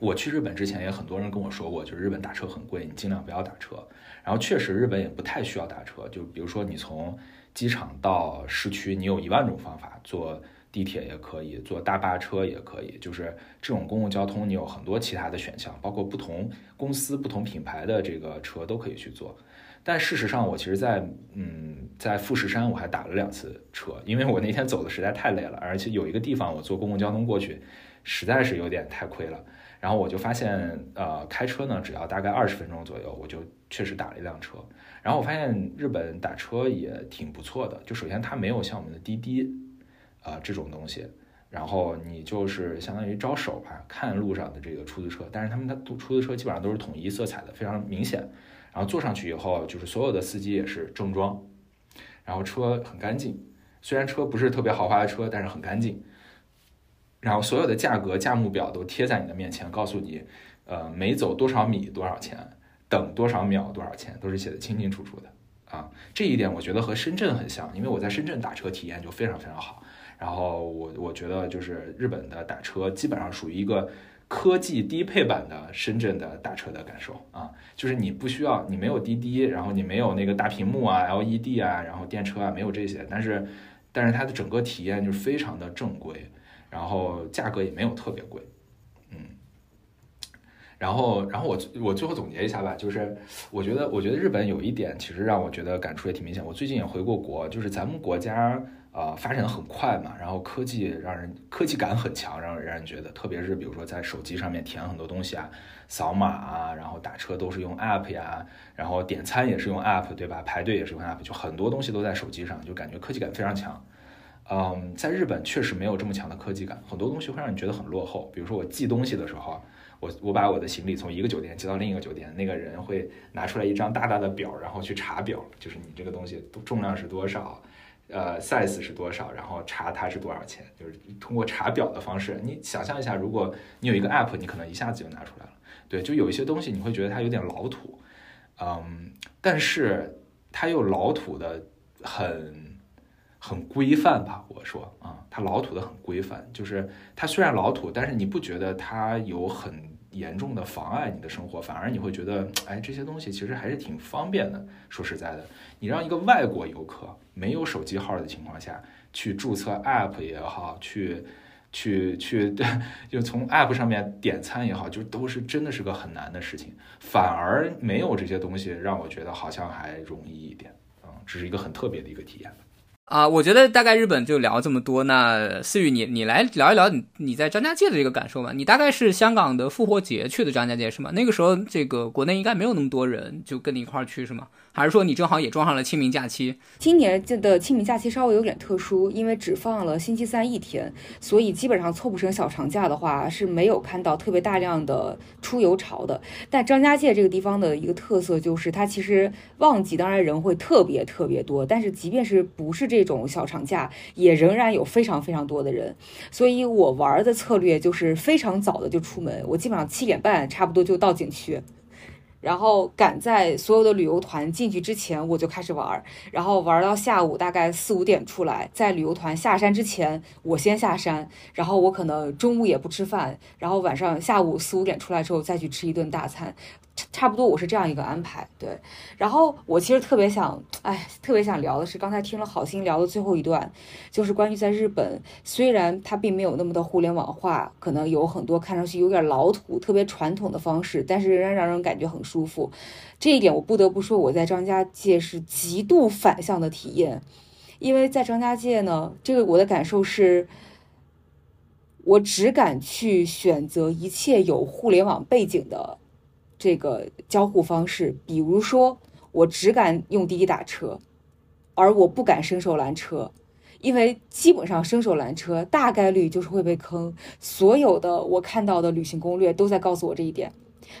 我去日本之前也很多人跟我说过，就是日本打车很贵，你尽量不要打车。然后确实日本也不太需要打车，就比如说你从机场到市区，你有一万种方法坐。地铁也可以，坐大巴车也可以，就是这种公共交通，你有很多其他的选项，包括不同公司、不同品牌的这个车都可以去坐。但事实上，我其实，在嗯，在富士山我还打了两次车，因为我那天走的实在太累了，而且有一个地方我坐公共交通过去，实在是有点太亏了。然后我就发现，呃，开车呢只要大概二十分钟左右，我就确实打了一辆车。然后我发现日本打车也挺不错的，就首先它没有像我们的滴滴。啊，这种东西，然后你就是相当于招手吧，看路上的这个出租车，但是他们的出租车基本上都是统一色彩的，非常明显。然后坐上去以后，就是所有的司机也是正装，然后车很干净，虽然车不是特别豪华的车，但是很干净。然后所有的价格价目表都贴在你的面前，告诉你，呃，每走多少米多少钱，等多少秒多少钱，都是写的清清楚楚的。啊，这一点我觉得和深圳很像，因为我在深圳打车体验就非常非常好。然后我我觉得就是日本的打车基本上属于一个科技低配版的深圳的打车的感受啊，就是你不需要你没有滴滴，然后你没有那个大屏幕啊 LED 啊，然后电车啊没有这些，但是但是它的整个体验就是非常的正规，然后价格也没有特别贵，嗯，然后然后我我最后总结一下吧，就是我觉得我觉得日本有一点其实让我觉得感触也挺明显，我最近也回过国，就是咱们国家。呃，发展的很快嘛，然后科技让人科技感很强，让让人觉得，特别是比如说在手机上面填很多东西啊，扫码啊，然后打车都是用 app 呀，然后点餐也是用 app，对吧？排队也是用 app，就很多东西都在手机上，就感觉科技感非常强。嗯，在日本确实没有这么强的科技感，很多东西会让你觉得很落后。比如说我寄东西的时候，我我把我的行李从一个酒店寄到另一个酒店，那个人会拿出来一张大大的表，然后去查表，就是你这个东西重量是多少。呃，size 是多少？然后查它是多少钱？就是通过查表的方式。你想象一下，如果你有一个 app，你可能一下子就拿出来了。对，就有一些东西你会觉得它有点老土，嗯，但是它又老土的很很规范吧？我说啊，它老土的很规范，就是它虽然老土，但是你不觉得它有很严重的妨碍你的生活，反而你会觉得，哎，这些东西其实还是挺方便的。说实在的，你让一个外国游客。没有手机号的情况下去注册 App 也好，去去去，就从 App 上面点餐也好，就都是真的是个很难的事情。反而没有这些东西，让我觉得好像还容易一点。嗯，这是一个很特别的一个体验。啊，我觉得大概日本就聊这么多。那思雨，你你来聊一聊你你在张家界的这个感受吧。你大概是香港的复活节去的张家界是吗？那个时候这个国内应该没有那么多人，就跟你一块儿去是吗？还是说你正好也撞上了清明假期？今年的清明假期稍微有点特殊，因为只放了星期三一天，所以基本上凑不成小长假的话，是没有看到特别大量的出游潮的。但张家界这个地方的一个特色就是，它其实旺季当然人会特别特别多，但是即便是不是这种小长假，也仍然有非常非常多的人。所以我玩的策略就是非常早的就出门，我基本上七点半差不多就到景区。然后赶在所有的旅游团进去之前，我就开始玩儿，然后玩到下午大概四五点出来，在旅游团下山之前，我先下山，然后我可能中午也不吃饭，然后晚上下午四五点出来之后再去吃一顿大餐。差不多我是这样一个安排，对。然后我其实特别想，哎，特别想聊的是，刚才听了好心聊的最后一段，就是关于在日本，虽然它并没有那么的互联网化，可能有很多看上去有点老土、特别传统的方式，但是仍然让人感觉很舒服。这一点我不得不说，我在张家界是极度反向的体验，因为在张家界呢，这个我的感受是，我只敢去选择一切有互联网背景的。这个交互方式，比如说，我只敢用滴滴打车，而我不敢伸手拦车，因为基本上伸手拦车大概率就是会被坑。所有的我看到的旅行攻略都在告诉我这一点。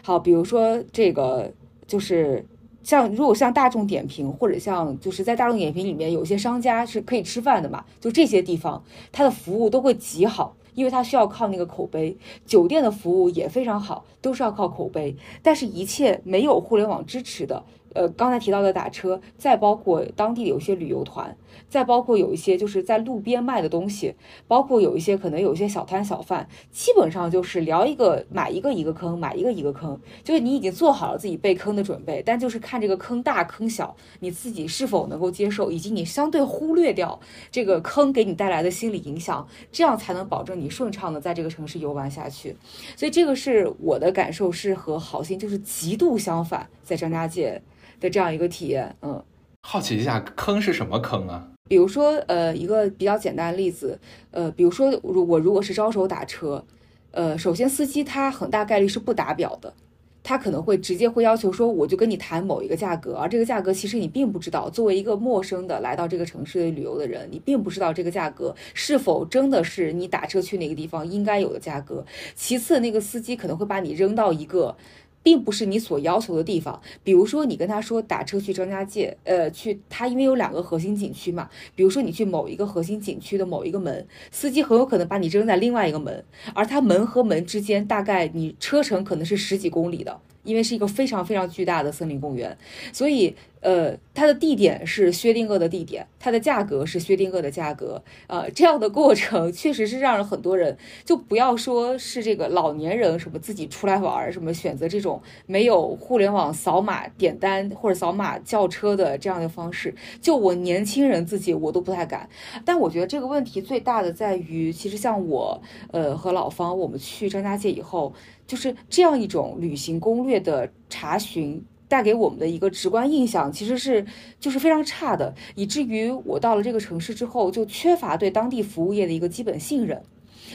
好，比如说这个就是像如果像大众点评或者像就是在大众点评里面有些商家是可以吃饭的嘛，就这些地方它的服务都会极好。因为它需要靠那个口碑。酒店的服务也非常好，都是要靠口碑。但是，一切没有互联网支持的。呃，刚才提到的打车，再包括当地有些旅游团，再包括有一些就是在路边卖的东西，包括有一些可能有一些小摊小贩，基本上就是聊一个买一个一个坑，买一个一个坑，就是你已经做好了自己被坑的准备，但就是看这个坑大坑小，你自己是否能够接受，以及你相对忽略掉这个坑给你带来的心理影响，这样才能保证你顺畅的在这个城市游玩下去。所以这个是我的感受，是和好心就是极度相反，在张家界。的这样一个体验，嗯，好奇一下，坑是什么坑啊？比如说，呃，一个比较简单的例子，呃，比如说，如我如果是招手打车，呃，首先司机他很大概率是不打表的，他可能会直接会要求说，我就跟你谈某一个价格，而这个价格其实你并不知道，作为一个陌生的来到这个城市旅游的人，你并不知道这个价格是否真的是你打车去那个地方应该有的价格。其次，那个司机可能会把你扔到一个。并不是你所要求的地方，比如说你跟他说打车去张家界，呃，去他因为有两个核心景区嘛，比如说你去某一个核心景区的某一个门，司机很有可能把你扔在另外一个门，而他门和门之间大概你车程可能是十几公里的。因为是一个非常非常巨大的森林公园，所以呃，它的地点是薛定谔的地点，它的价格是薛定谔的价格，呃，这样的过程确实是让人很多人就不要说是这个老年人什么自己出来玩儿什么选择这种没有互联网扫码点单或者扫码叫车的这样的方式，就我年轻人自己我都不太敢。但我觉得这个问题最大的在于，其实像我呃和老方，我们去张家界以后。就是这样一种旅行攻略的查询带给我们的一个直观印象，其实是就是非常差的，以至于我到了这个城市之后就缺乏对当地服务业的一个基本信任，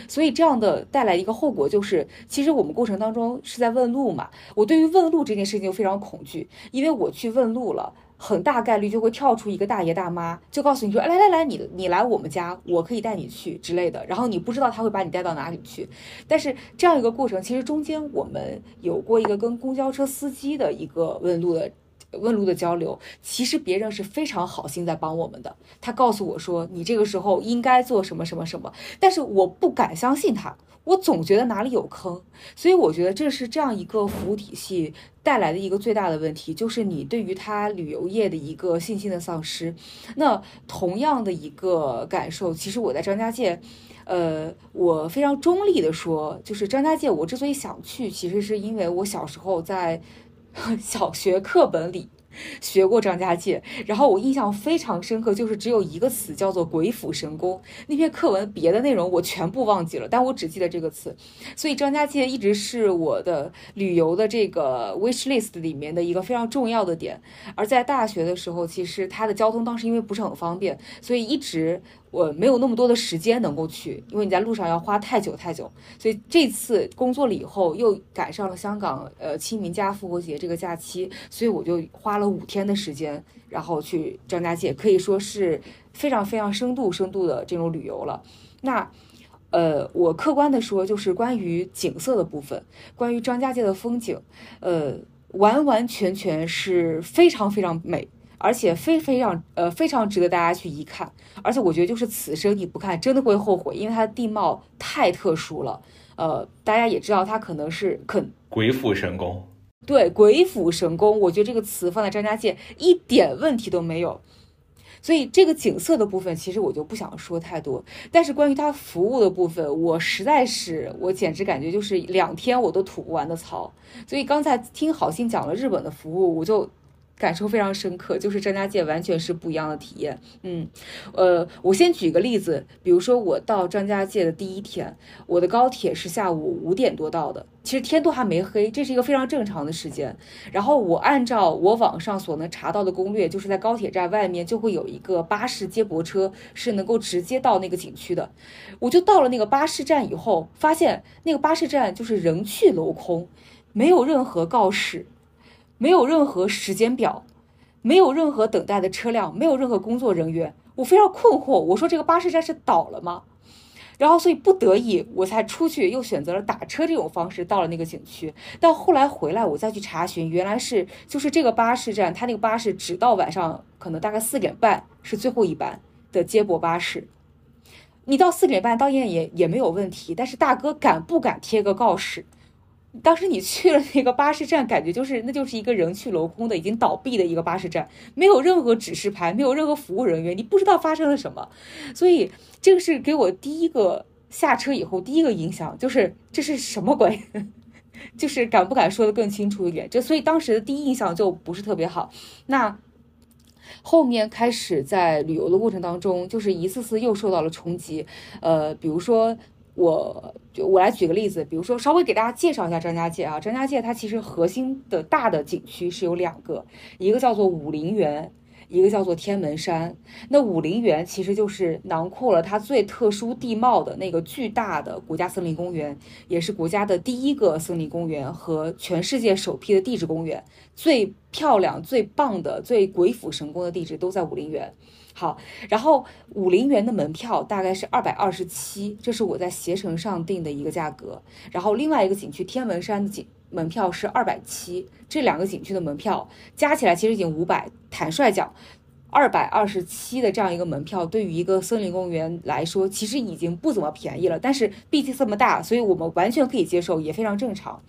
所以这样的带来一个后果就是，其实我们过程当中是在问路嘛，我对于问路这件事情就非常恐惧，因为我去问路了。很大概率就会跳出一个大爷大妈，就告诉你说，来来来，你你来我们家，我可以带你去之类的。然后你不知道他会把你带到哪里去。但是这样一个过程，其实中间我们有过一个跟公交车司机的一个问路的问路的交流。其实别人是非常好心在帮我们的，他告诉我说，你这个时候应该做什么什么什么。但是我不敢相信他，我总觉得哪里有坑。所以我觉得这是这样一个服务体系。带来的一个最大的问题，就是你对于他旅游业的一个信心的丧失。那同样的一个感受，其实我在张家界，呃，我非常中立的说，就是张家界，我之所以想去，其实是因为我小时候在 小学课本里。学过张家界，然后我印象非常深刻，就是只有一个词叫做“鬼斧神工”。那篇课文别的内容我全部忘记了，但我只记得这个词。所以张家界一直是我的旅游的这个 wish list 里面的一个非常重要的点。而在大学的时候，其实它的交通当时因为不是很方便，所以一直。我没有那么多的时间能够去，因为你在路上要花太久太久，所以这次工作了以后又赶上了香港呃清明加复活节这个假期，所以我就花了五天的时间，然后去张家界，可以说是非常非常深度深度的这种旅游了。那呃，我客观的说，就是关于景色的部分，关于张家界的风景，呃，完完全全是非常非常美。而且非非常呃非常值得大家去一看，而且我觉得就是此生你不看真的会后悔，因为它的地貌太特殊了。呃，大家也知道它可能是肯鬼斧神工，对鬼斧神工，我觉得这个词放在张家界一点问题都没有。所以这个景色的部分其实我就不想说太多，但是关于它服务的部分，我实在是我简直感觉就是两天我都吐不完的槽。所以刚才听好心讲了日本的服务，我就。感受非常深刻，就是张家界完全是不一样的体验。嗯，呃，我先举个例子，比如说我到张家界的第一天，我的高铁是下午五点多到的，其实天都还没黑，这是一个非常正常的时间。然后我按照我网上所能查到的攻略，就是在高铁站外面就会有一个巴士接驳车，是能够直接到那个景区的。我就到了那个巴士站以后，发现那个巴士站就是人去楼空，没有任何告示。没有任何时间表，没有任何等待的车辆，没有任何工作人员，我非常困惑。我说这个巴士站是倒了吗？然后所以不得已我才出去，又选择了打车这种方式到了那个景区。到后来回来，我再去查询，原来是就是这个巴士站，它那个巴士只到晚上可能大概四点半是最后一班的接驳巴士。你到四点半到店也也没有问题，但是大哥敢不敢贴个告示？当时你去了那个巴士站，感觉就是那就是一个人去楼空的、已经倒闭的一个巴士站，没有任何指示牌，没有任何服务人员，你不知道发生了什么。所以这个是给我第一个下车以后第一个影响，就是这是什么鬼？就是敢不敢说的更清楚一点？就所以当时的第一印象就不是特别好。那后面开始在旅游的过程当中，就是一次次又受到了冲击。呃，比如说。我就我来举个例子，比如说稍微给大家介绍一下张家界啊，张家界它其实核心的大的景区是有两个，一个叫做武陵源，一个叫做天门山。那武陵源其实就是囊括了它最特殊地貌的那个巨大的国家森林公园，也是国家的第一个森林公园和全世界首批的地质公园，最漂亮、最棒的、最鬼斧神工的地质都在武陵源。好，然后武陵源的门票大概是二百二十七，这是我在携程上订的一个价格。然后另外一个景区天文山的景门票是二百七，这两个景区的门票加起来其实已经五百。坦率讲，二百二十七的这样一个门票，对于一个森林公园来说，其实已经不怎么便宜了。但是毕竟这么大，所以我们完全可以接受，也非常正常。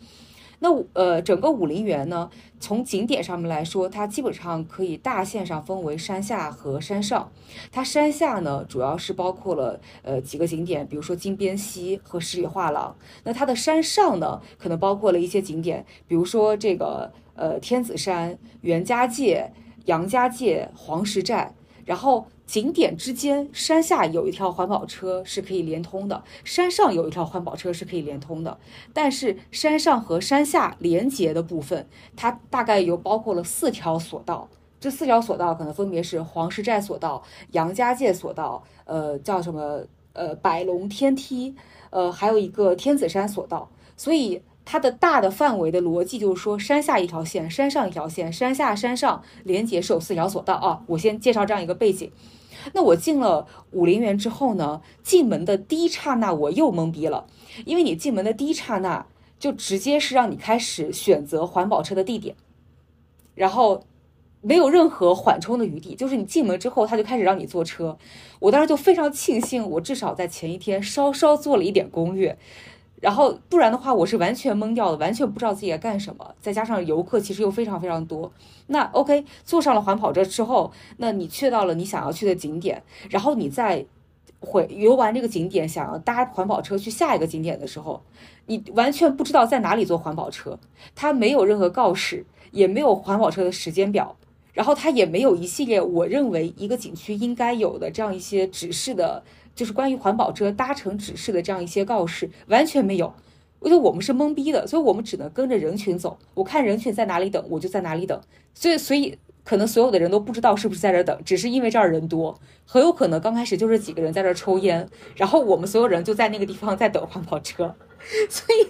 那呃，整个武陵源呢，从景点上面来说，它基本上可以大线上分为山下和山上。它山下呢，主要是包括了呃几个景点，比如说金鞭溪和十里画廊。那它的山上呢，可能包括了一些景点，比如说这个呃天子山、袁家界、杨家界、黄石寨，然后。景点之间，山下有一条环保车是可以连通的，山上有一条环保车是可以连通的。但是山上和山下连接的部分，它大概有包括了四条索道。这四条索道可能分别是黄石寨索道、杨家界索道，呃，叫什么？呃，百龙天梯，呃，还有一个天子山索道。所以。它的大的范围的逻辑就是说，山下一条线，山上一条线，山下山上连接是有四条索道啊。我先介绍这样一个背景。那我进了武陵源之后呢，进门的第一刹那我又懵逼了，因为你进门的第一刹那就直接是让你开始选择环保车的地点，然后没有任何缓冲的余地，就是你进门之后他就开始让你坐车。我当时就非常庆幸，我至少在前一天稍稍做了一点攻略。然后不然的话，我是完全懵掉的，完全不知道自己在干什么。再加上游客其实又非常非常多。那 OK，坐上了环跑车之后，那你去到了你想要去的景点，然后你再回游完这个景点，想要搭环保车去下一个景点的时候，你完全不知道在哪里坐环保车，它没有任何告示，也没有环保车的时间表，然后它也没有一系列我认为一个景区应该有的这样一些指示的。就是关于环保车搭乘指示的这样一些告示，完全没有。我觉得我们是懵逼的，所以我们只能跟着人群走。我看人群在哪里等，我就在哪里等。所以，所以可能所有的人都不知道是不是在这等，只是因为这儿人多，很有可能刚开始就是几个人在这抽烟，然后我们所有人就在那个地方在等环保车，所以。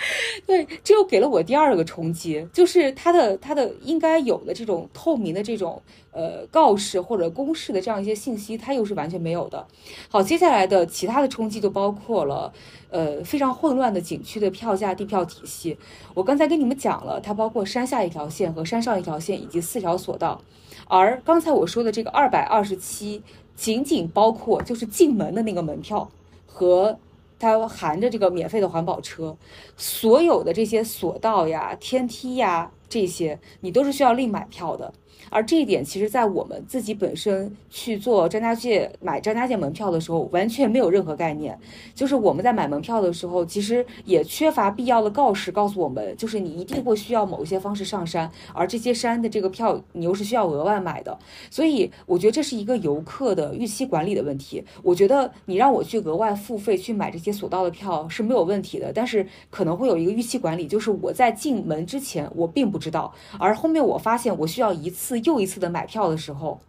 对，这又给了我第二个冲击，就是它的它的应该有的这种透明的这种呃告示或者公示的这样一些信息，它又是完全没有的。好，接下来的其他的冲击就包括了呃非常混乱的景区的票价、地票体系。我刚才跟你们讲了，它包括山下一条线和山上一条线以及四条索道，而刚才我说的这个二百二十七，仅仅包括就是进门的那个门票和。它含着这个免费的环保车，所有的这些索道呀、天梯呀这些，你都是需要另买票的。而这一点，其实，在我们自己本身去做张家界买张家界门票的时候，完全没有任何概念。就是我们在买门票的时候，其实也缺乏必要的告示，告诉我们，就是你一定会需要某一些方式上山，而这些山的这个票，你又是需要额外买的。所以，我觉得这是一个游客的预期管理的问题。我觉得你让我去额外付费去买这些索道的票是没有问题的，但是可能会有一个预期管理，就是我在进门之前我并不知道，而后面我发现我需要一次。又一次的买票的时候，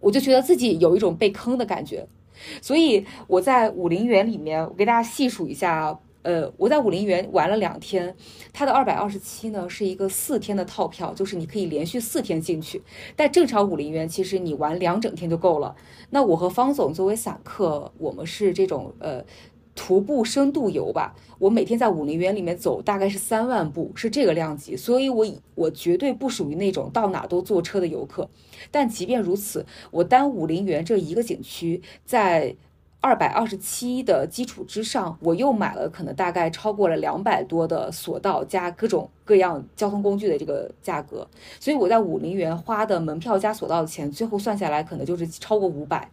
我就觉得自己有一种被坑的感觉，所以我在武陵源里面，我给大家细数一下，呃，我在武陵源玩了两天，它的二百二十七呢是一个四天的套票，就是你可以连续四天进去，但正常武陵源其实你玩两整天就够了。那我和方总作为散客，我们是这种呃。徒步深度游吧，我每天在武陵源里面走大概是三万步，是这个量级，所以我我绝对不属于那种到哪都坐车的游客。但即便如此，我单武陵源这一个景区，在二百二十七的基础之上，我又买了可能大概超过了两百多的索道加各种各样交通工具的这个价格，所以我在武陵源花的门票加索道的钱，最后算下来可能就是超过五百。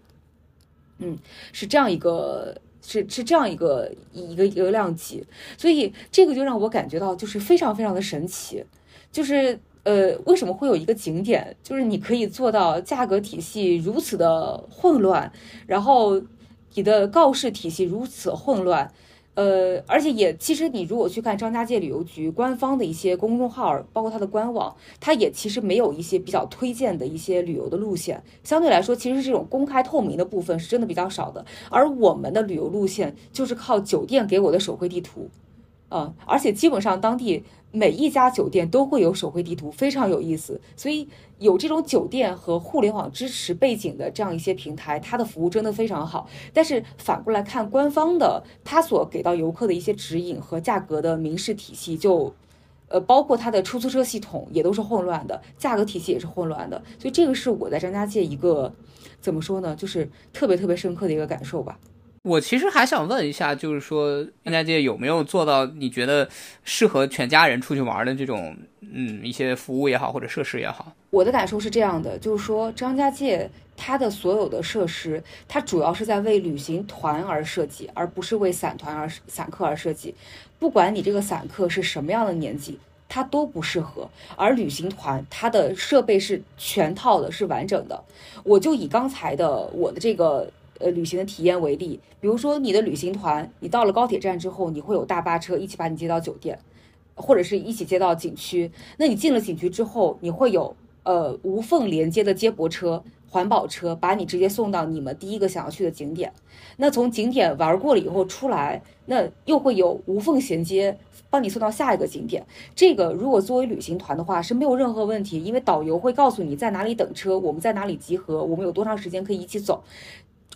嗯，是这样一个。是是这样一个一个一个量级，所以这个就让我感觉到就是非常非常的神奇，就是呃为什么会有一个景点，就是你可以做到价格体系如此的混乱，然后你的告示体系如此混乱。呃，而且也，其实你如果去看张家界旅游局官方的一些公众号，包括它的官网，它也其实没有一些比较推荐的一些旅游的路线。相对来说，其实这种公开透明的部分是真的比较少的。而我们的旅游路线就是靠酒店给我的手绘地图，啊，而且基本上当地。每一家酒店都会有手绘地图，非常有意思。所以有这种酒店和互联网支持背景的这样一些平台，它的服务真的非常好。但是反过来看，官方的它所给到游客的一些指引和价格的明示体系，就呃包括它的出租车系统也都是混乱的，价格体系也是混乱的。所以这个是我在张家界一个怎么说呢，就是特别特别深刻的一个感受吧。我其实还想问一下，就是说张家界有没有做到你觉得适合全家人出去玩的这种，嗯，一些服务也好，或者设施也好？我的感受是这样的，就是说张家界它的所有的设施，它主要是在为旅行团而设计，而不是为散团而散客而设计。不管你这个散客是什么样的年纪，它都不适合。而旅行团它的设备是全套的，是完整的。我就以刚才的我的这个。呃，旅行的体验为例，比如说你的旅行团，你到了高铁站之后，你会有大巴车一起把你接到酒店，或者是一起接到景区。那你进了景区之后，你会有呃无缝连接的接驳车、环保车，把你直接送到你们第一个想要去的景点。那从景点玩过了以后出来，那又会有无缝衔接，帮你送到下一个景点。这个如果作为旅行团的话是没有任何问题，因为导游会告诉你在哪里等车，我们在哪里集合，我们有多长时间可以一起走。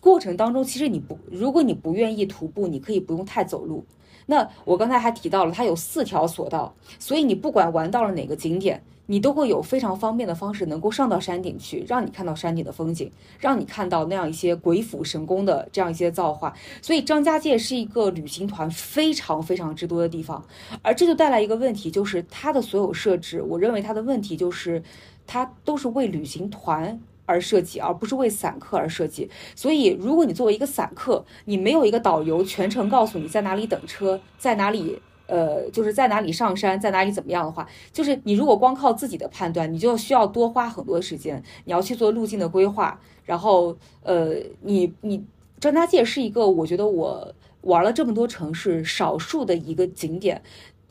过程当中，其实你不，如果你不愿意徒步，你可以不用太走路。那我刚才还提到了，它有四条索道，所以你不管玩到了哪个景点，你都会有非常方便的方式能够上到山顶去，让你看到山顶的风景，让你看到那样一些鬼斧神工的这样一些造化。所以张家界是一个旅行团非常非常之多的地方，而这就带来一个问题，就是它的所有设置，我认为它的问题就是，它都是为旅行团。而设计，而不是为散客而设计。所以，如果你作为一个散客，你没有一个导游全程告诉你在哪里等车，在哪里，呃，就是在哪里上山，在哪里怎么样的话，就是你如果光靠自己的判断，你就需要多花很多时间，你要去做路径的规划。然后，呃，你你张家界是一个，我觉得我玩了这么多城市，少数的一个景点。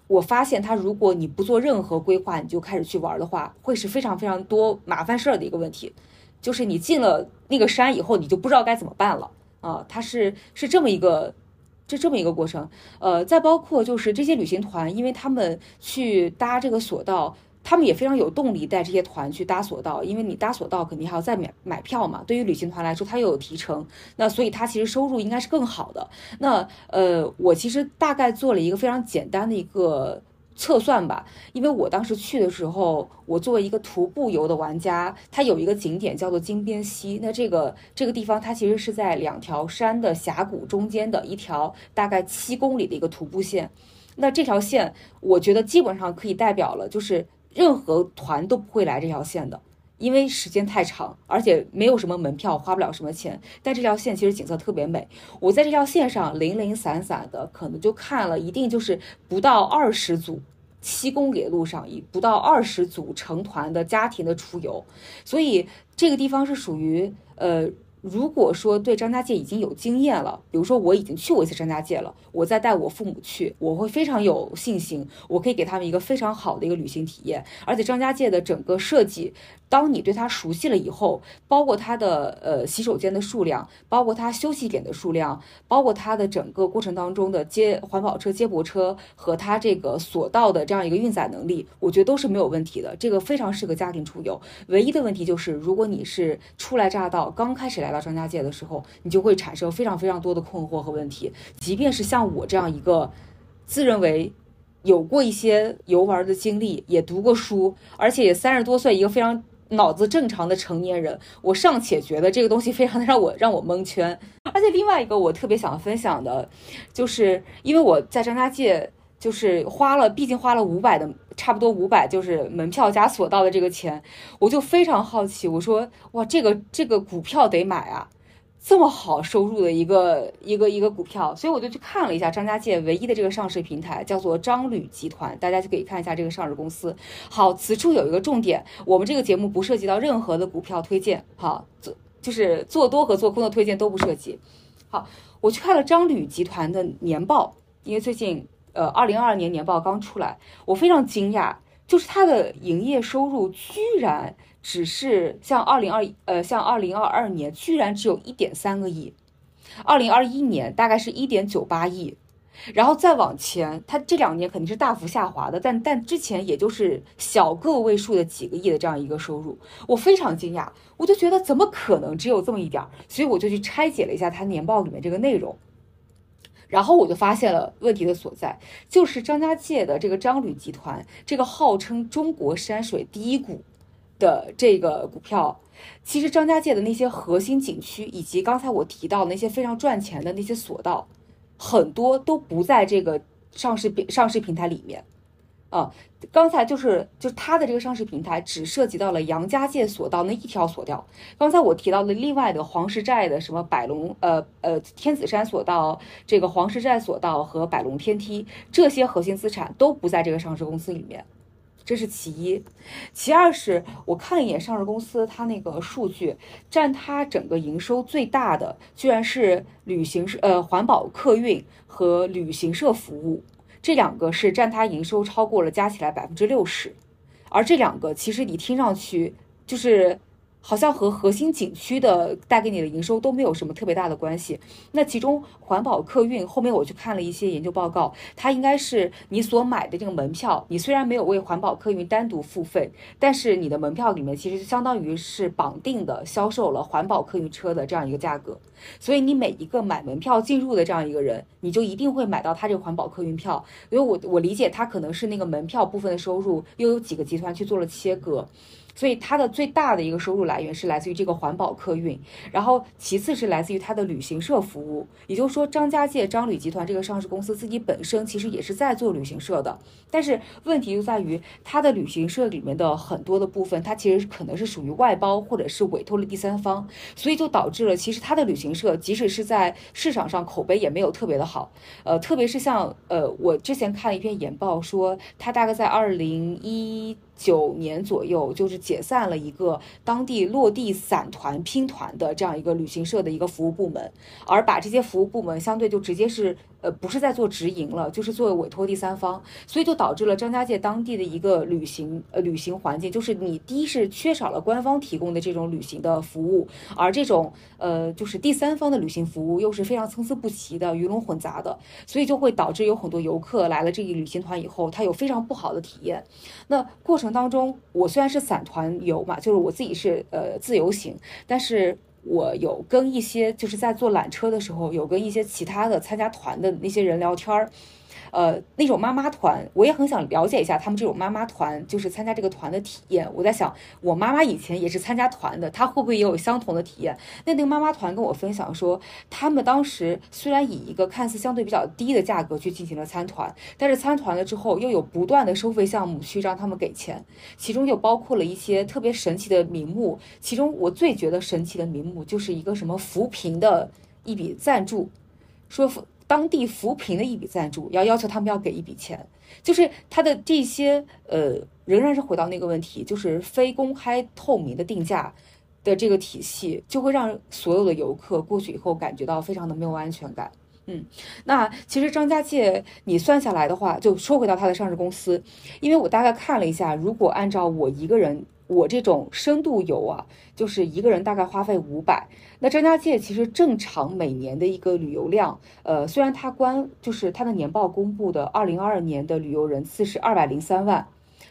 我发现，它如果你不做任何规划，你就开始去玩的话，会是非常非常多麻烦事儿的一个问题。就是你进了那个山以后，你就不知道该怎么办了啊！它是是这么一个，这这么一个过程。呃，再包括就是这些旅行团，因为他们去搭这个索道，他们也非常有动力带这些团去搭索道，因为你搭索道肯定还要再买买票嘛。对于旅行团来说，它又有提成，那所以它其实收入应该是更好的。那呃，我其实大概做了一个非常简单的一个。测算吧，因为我当时去的时候，我作为一个徒步游的玩家，它有一个景点叫做金边溪。那这个这个地方，它其实是在两条山的峡谷中间的一条大概七公里的一个徒步线。那这条线，我觉得基本上可以代表了，就是任何团都不会来这条线的。因为时间太长，而且没有什么门票，花不了什么钱。但这条线其实景色特别美。我在这条线上零零散散的，可能就看了一定就是不到二十组，七公里的路上，以不到二十组成团的家庭的出游。所以这个地方是属于呃。如果说对张家界已经有经验了，比如说我已经去过一次张家界了，我再带我父母去，我会非常有信心，我可以给他们一个非常好的一个旅行体验。而且张家界的整个设计，当你对它熟悉了以后，包括它的呃洗手间的数量，包括它休息点的数量，包括它的整个过程当中的接环保车、接驳车和它这个索道的这样一个运载能力，我觉得都是没有问题的。这个非常适合家庭出游。唯一的问题就是，如果你是初来乍到，刚开始来。到张家界的时候，你就会产生非常非常多的困惑和问题。即便是像我这样一个自认为有过一些游玩的经历，也读过书，而且也三十多岁一个非常脑子正常的成年人，我尚且觉得这个东西非常的让我让我蒙圈。而且另外一个我特别想分享的，就是因为我在张家界。就是花了，毕竟花了五百的，差不多五百，就是门票加索道的这个钱，我就非常好奇。我说，哇，这个这个股票得买啊，这么好收入的一个一个一个股票，所以我就去看了一下张家界唯一的这个上市平台，叫做张旅集团，大家就可以看一下这个上市公司。好，此处有一个重点，我们这个节目不涉及到任何的股票推荐，好，做就是做多和做空的推荐都不涉及。好，我去看了张旅集团的年报，因为最近。呃，二零二二年年报刚出来，我非常惊讶，就是它的营业收入居然只是像二零二呃像二零二二年居然只有一点三个亿，二零二一年大概是一点九八亿，然后再往前，它这两年肯定是大幅下滑的，但但之前也就是小个位数的几个亿的这样一个收入，我非常惊讶，我就觉得怎么可能只有这么一点，所以我就去拆解了一下它年报里面这个内容。然后我就发现了问题的所在，就是张家界的这个张旅集团，这个号称中国山水第一股的这个股票，其实张家界的那些核心景区，以及刚才我提到那些非常赚钱的那些索道，很多都不在这个上市平上市平台里面。啊，刚才就是就是它的这个上市平台只涉及到了杨家界索道那一条索道。刚才我提到的另外的黄石寨的什么百龙呃呃天子山索道，这个黄石寨索道和百龙天梯这些核心资产都不在这个上市公司里面，这是其一。其二是我看了一眼上市公司它那个数据，占它整个营收最大的居然是旅行社呃环保客运和旅行社服务。这两个是占它营收超过了加起来百分之六十，而这两个其实你听上去就是。好像和核心景区的带给你的营收都没有什么特别大的关系。那其中环保客运后面我去看了一些研究报告，它应该是你所买的这个门票，你虽然没有为环保客运单独付费，但是你的门票里面其实相当于是绑定的销售了环保客运车的这样一个价格。所以你每一个买门票进入的这样一个人，你就一定会买到他这个环保客运票。因为我我理解他可能是那个门票部分的收入又有几个集团去做了切割。所以它的最大的一个收入来源是来自于这个环保客运，然后其次是来自于它的旅行社服务。也就是说，张家界张旅集团这个上市公司自己本身其实也是在做旅行社的，但是问题就在于它的旅行社里面的很多的部分，它其实可能是属于外包或者是委托了第三方，所以就导致了其实它的旅行社即使是在市场上口碑也没有特别的好。呃，特别是像呃，我之前看了一篇研报说，它大概在二零一。九年左右，就是解散了一个当地落地散团拼团的这样一个旅行社的一个服务部门，而把这些服务部门相对就直接是。呃，不是在做直营了，就是作为委托第三方，所以就导致了张家界当地的一个旅行呃旅行环境，就是你第一是缺少了官方提供的这种旅行的服务，而这种呃就是第三方的旅行服务又是非常参差不齐的、鱼龙混杂的，所以就会导致有很多游客来了这一旅行团以后，他有非常不好的体验。那过程当中，我虽然是散团游嘛，就是我自己是呃自由行，但是。我有跟一些就是在坐缆车的时候，有跟一些其他的参加团的那些人聊天儿。呃，那种妈妈团，我也很想了解一下他们这种妈妈团，就是参加这个团的体验。我在想，我妈妈以前也是参加团的，她会不会也有相同的体验？那那个妈妈团跟我分享说，他们当时虽然以一个看似相对比较低的价格去进行了参团，但是参团了之后又有不断的收费项目去让他们给钱，其中就包括了一些特别神奇的名目。其中我最觉得神奇的名目就是一个什么扶贫的一笔赞助，说扶。当地扶贫的一笔赞助，要要求他们要给一笔钱，就是他的这些呃，仍然是回到那个问题，就是非公开透明的定价的这个体系，就会让所有的游客过去以后感觉到非常的没有安全感。嗯，那其实张家界你算下来的话，就说回到它的上市公司，因为我大概看了一下，如果按照我一个人。我这种深度游啊，就是一个人大概花费五百。那张家界其实正常每年的一个旅游量，呃，虽然它关就是它的年报公布的二零二二年的旅游人次是二百零三万，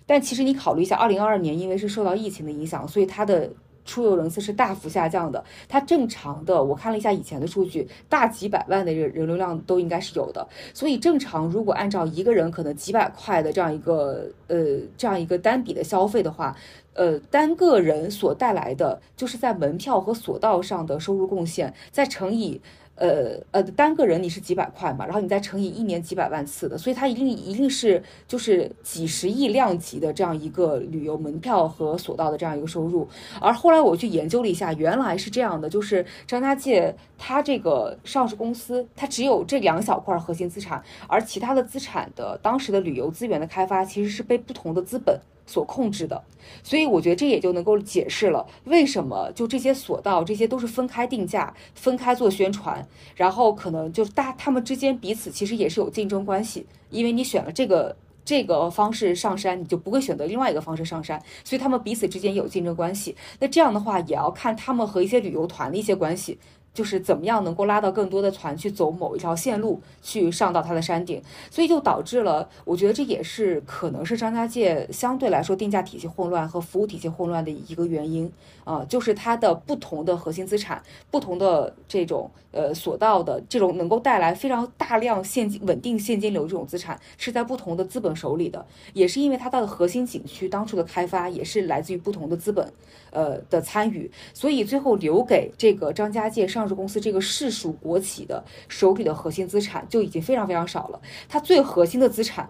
但其实你考虑一下，二零二二年因为是受到疫情的影响，所以它的出游人次是大幅下降的。它正常的，我看了一下以前的数据，大几百万的人人流量都应该是有的。所以正常，如果按照一个人可能几百块的这样一个呃这样一个单笔的消费的话，呃，单个人所带来的就是在门票和索道上的收入贡献，再乘以。呃呃，单个人你是几百块嘛，然后你再乘以一年几百万次的，所以它一定一定是就是几十亿量级的这样一个旅游门票和索道的这样一个收入。而后来我去研究了一下，原来是这样的，就是张家界它这个上市公司，它只有这两小块核心资产，而其他的资产的当时的旅游资源的开发其实是被不同的资本。所控制的，所以我觉得这也就能够解释了为什么就这些索道这些都是分开定价、分开做宣传，然后可能就是大他们之间彼此其实也是有竞争关系，因为你选了这个这个方式上山，你就不会选择另外一个方式上山，所以他们彼此之间有竞争关系。那这样的话也要看他们和一些旅游团的一些关系。就是怎么样能够拉到更多的船去走某一条线路，去上到它的山顶，所以就导致了，我觉得这也是可能是张家界相对来说定价体系混乱和服务体系混乱的一个原因啊，就是它的不同的核心资产，不同的这种呃索道的这种能够带来非常大量现金稳定现金流这种资产是在不同的资本手里的，也是因为它的核心景区当初的开发也是来自于不同的资本呃的参与，所以最后留给这个张家界上。市公司这个市属国企的手里的核心资产就已经非常非常少了。它最核心的资产，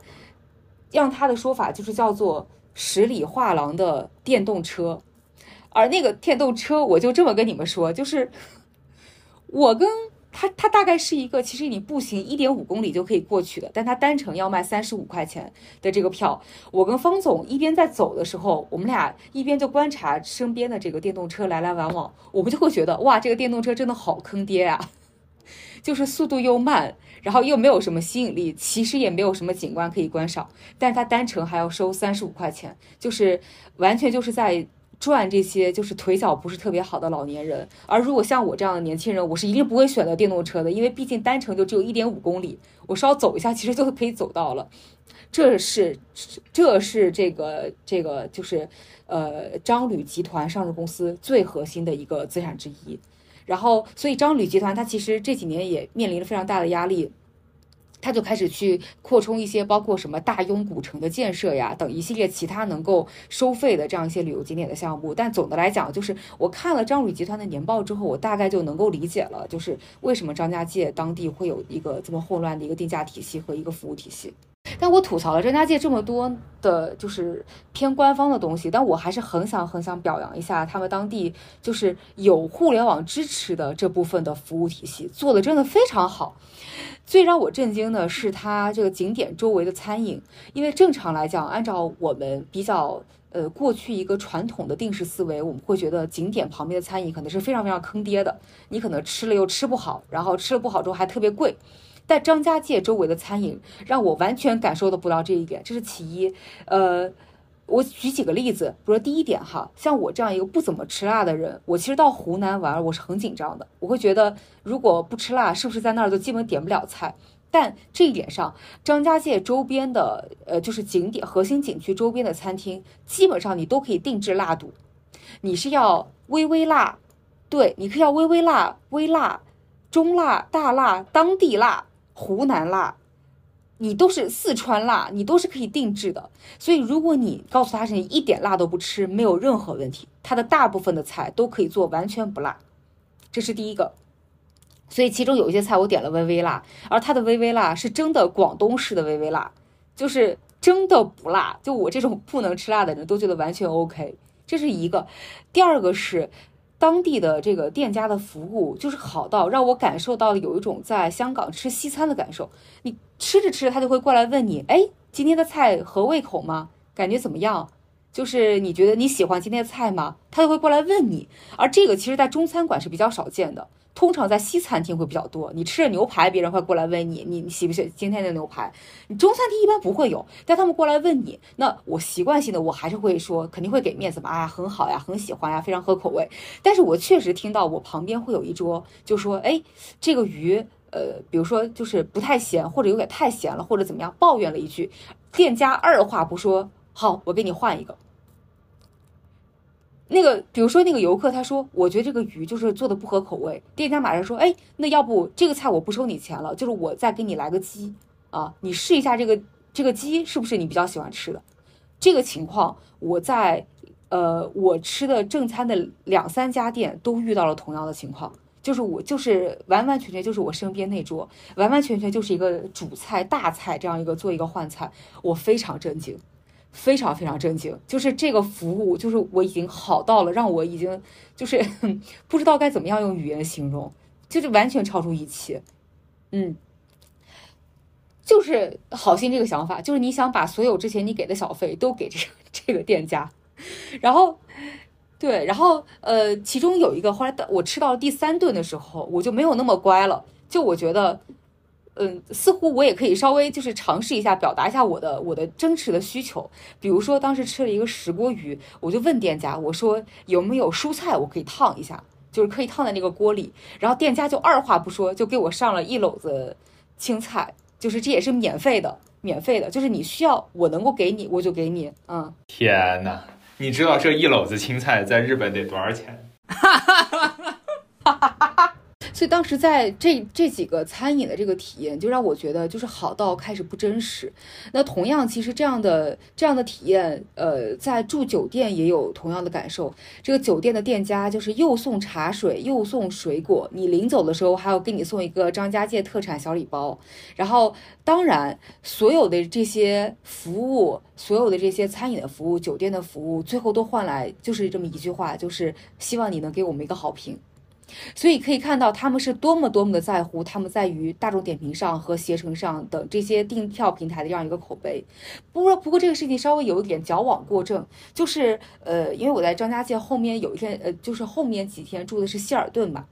让他的说法就是叫做十里画廊的电动车。而那个电动车，我就这么跟你们说，就是我跟它它大概是一个，其实你步行一点五公里就可以过去的，但它单程要卖三十五块钱的这个票。我跟方总一边在走的时候，我们俩一边就观察身边的这个电动车来来往往，我们就会觉得哇，这个电动车真的好坑爹啊！就是速度又慢，然后又没有什么吸引力，其实也没有什么景观可以观赏，但是它单程还要收三十五块钱，就是完全就是在。赚这些就是腿脚不是特别好的老年人，而如果像我这样的年轻人，我是一定不会选择电动车的，因为毕竟单程就只有一点五公里，我稍走一下其实就可以走到了。这是这是这个这个就是呃张旅集团上市公司最核心的一个资产之一。然后，所以张旅集团它其实这几年也面临了非常大的压力。他就开始去扩充一些，包括什么大庸古城的建设呀，等一系列其他能够收费的这样一些旅游景点的项目。但总的来讲，就是我看了张旅集团的年报之后，我大概就能够理解了，就是为什么张家界当地会有一个这么混乱的一个定价体系和一个服务体系。但我吐槽了张家界这么多的，就是偏官方的东西，但我还是很想很想表扬一下他们当地就是有互联网支持的这部分的服务体系，做的真的非常好。最让我震惊的是它这个景点周围的餐饮，因为正常来讲，按照我们比较呃过去一个传统的定式思维，我们会觉得景点旁边的餐饮可能是非常非常坑爹的，你可能吃了又吃不好，然后吃了不好之后还特别贵。但张家界周围的餐饮让我完全感受的不到这一点，这是其一。呃，我举几个例子，比如说第一点哈，像我这样一个不怎么吃辣的人，我其实到湖南玩我是很紧张的，我会觉得如果不吃辣，是不是在那儿就基本点不了菜？但这一点上，张家界周边的呃就是景点核心景区周边的餐厅，基本上你都可以定制辣度，你是要微微辣，对，你可以要微微辣、微辣、中辣、大辣、当地辣。湖南辣，你都是四川辣，你都是可以定制的。所以，如果你告诉他是你一点辣都不吃，没有任何问题。他的大部分的菜都可以做完全不辣，这是第一个。所以，其中有一些菜我点了微微辣，而它的微微辣是真的广东式的微微辣，就是真的不辣。就我这种不能吃辣的人都觉得完全 OK。这是一个。第二个是。当地的这个店家的服务就是好到让我感受到了有一种在香港吃西餐的感受。你吃着吃着，他就会过来问你：“哎，今天的菜合胃口吗？感觉怎么样？就是你觉得你喜欢今天的菜吗？”他就会过来问你。而这个其实，在中餐馆是比较少见的。通常在西餐厅会比较多，你吃着牛排，别人会过来问你，你喜不喜今天的牛排？你中餐厅一般不会有，但他们过来问你，那我习惯性的我还是会说，肯定会给面子嘛，啊，很好呀，很喜欢呀，非常合口味。但是我确实听到我旁边会有一桌就说，哎，这个鱼，呃，比如说就是不太咸，或者有点太咸了，或者怎么样，抱怨了一句，店家二话不说，好，我给你换一个。那个，比如说那个游客，他说我觉得这个鱼就是做的不合口味，店家马上说，哎，那要不这个菜我不收你钱了，就是我再给你来个鸡啊，你试一下这个这个鸡是不是你比较喜欢吃的？这个情况我在呃我吃的正餐的两三家店都遇到了同样的情况。就是我，就是完完全全就是我身边那桌，完完全全就是一个主菜大菜这样一个做一个换菜，我非常震惊，非常非常震惊。就是这个服务，就是我已经好到了让我已经就是 不知道该怎么样用语言形容，就是完全超出预期。嗯，就是好心这个想法，就是你想把所有之前你给的小费都给这个这个店家，然后。对，然后呃，其中有一个，后来我吃到第三顿的时候，我就没有那么乖了。就我觉得，嗯，似乎我也可以稍微就是尝试一下，表达一下我的我的真实的需求。比如说，当时吃了一个石锅鱼，我就问店家，我说有没有蔬菜我可以烫一下，就是可以烫在那个锅里。然后店家就二话不说，就给我上了一篓子青菜，就是这也是免费的，免费的，就是你需要我能够给你，我就给你。嗯，天呐！你知道这一篓子青菜在日本得多少钱？哈哈哈哈哈哈所以当时在这这几个餐饮的这个体验，就让我觉得就是好到开始不真实。那同样，其实这样的这样的体验，呃，在住酒店也有同样的感受。这个酒店的店家就是又送茶水，又送水果，你临走的时候还要给你送一个张家界特产小礼包。然后，当然，所有的这些服务，所有的这些餐饮的服务，酒店的服务，最后都换来就是这么一句话，就是希望你能给我们一个好评。所以可以看到，他们是多么多么的在乎他们在于大众点评上和携程上等这些订票平台的这样一个口碑。不过，不过这个事情稍微有一点矫枉过正，就是呃，因为我在张家界后面有一天，呃，就是后面几天住的是希尔顿嘛。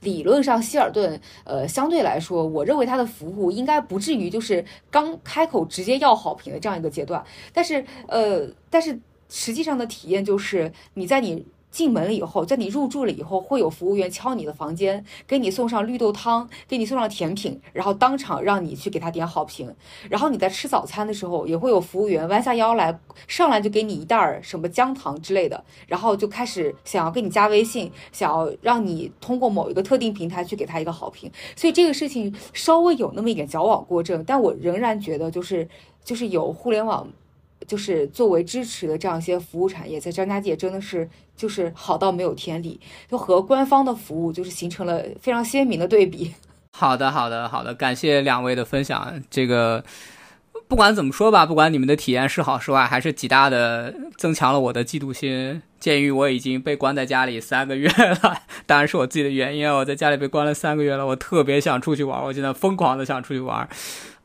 理论上，希尔顿，呃，相对来说，我认为它的服务应该不至于就是刚开口直接要好评的这样一个阶段。但是，呃，但是实际上的体验就是你在你。进门了以后，在你入住了以后，会有服务员敲你的房间，给你送上绿豆汤，给你送上甜品，然后当场让你去给他点好评。然后你在吃早餐的时候，也会有服务员弯下腰来，上来就给你一袋儿什么姜糖之类的，然后就开始想要跟你加微信，想要让你通过某一个特定平台去给他一个好评。所以这个事情稍微有那么一点矫枉过正，但我仍然觉得就是就是有互联网。就是作为支持的这样一些服务产业，在张家界真的是就是好到没有天理，就和官方的服务就是形成了非常鲜明的对比。好的，好的，好的，感谢两位的分享。这个不管怎么说吧，不管你们的体验是好是坏，还是极大的增强了我的嫉妒心。鉴于我已经被关在家里三个月了，当然是我自己的原因，我在家里被关了三个月了，我特别想出去玩，我现在疯狂的想出去玩。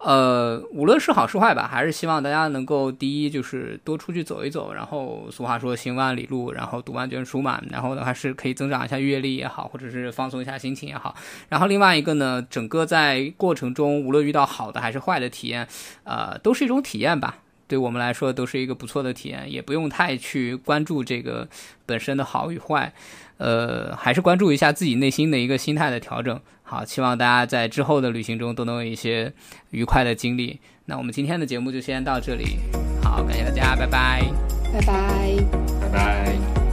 呃，无论是好是坏吧，还是希望大家能够第一就是多出去走一走，然后俗话说行万里路，然后读万卷书嘛，然后呢还是可以增长一下阅历也好，或者是放松一下心情也好。然后另外一个呢，整个在过程中，无论遇到好的还是坏的体验，呃，都是一种体验吧。对我们来说都是一个不错的体验，也不用太去关注这个本身的好与坏，呃，还是关注一下自己内心的一个心态的调整。好，希望大家在之后的旅行中都能有一些愉快的经历。那我们今天的节目就先到这里，好，感谢大家，拜拜，拜拜，拜拜。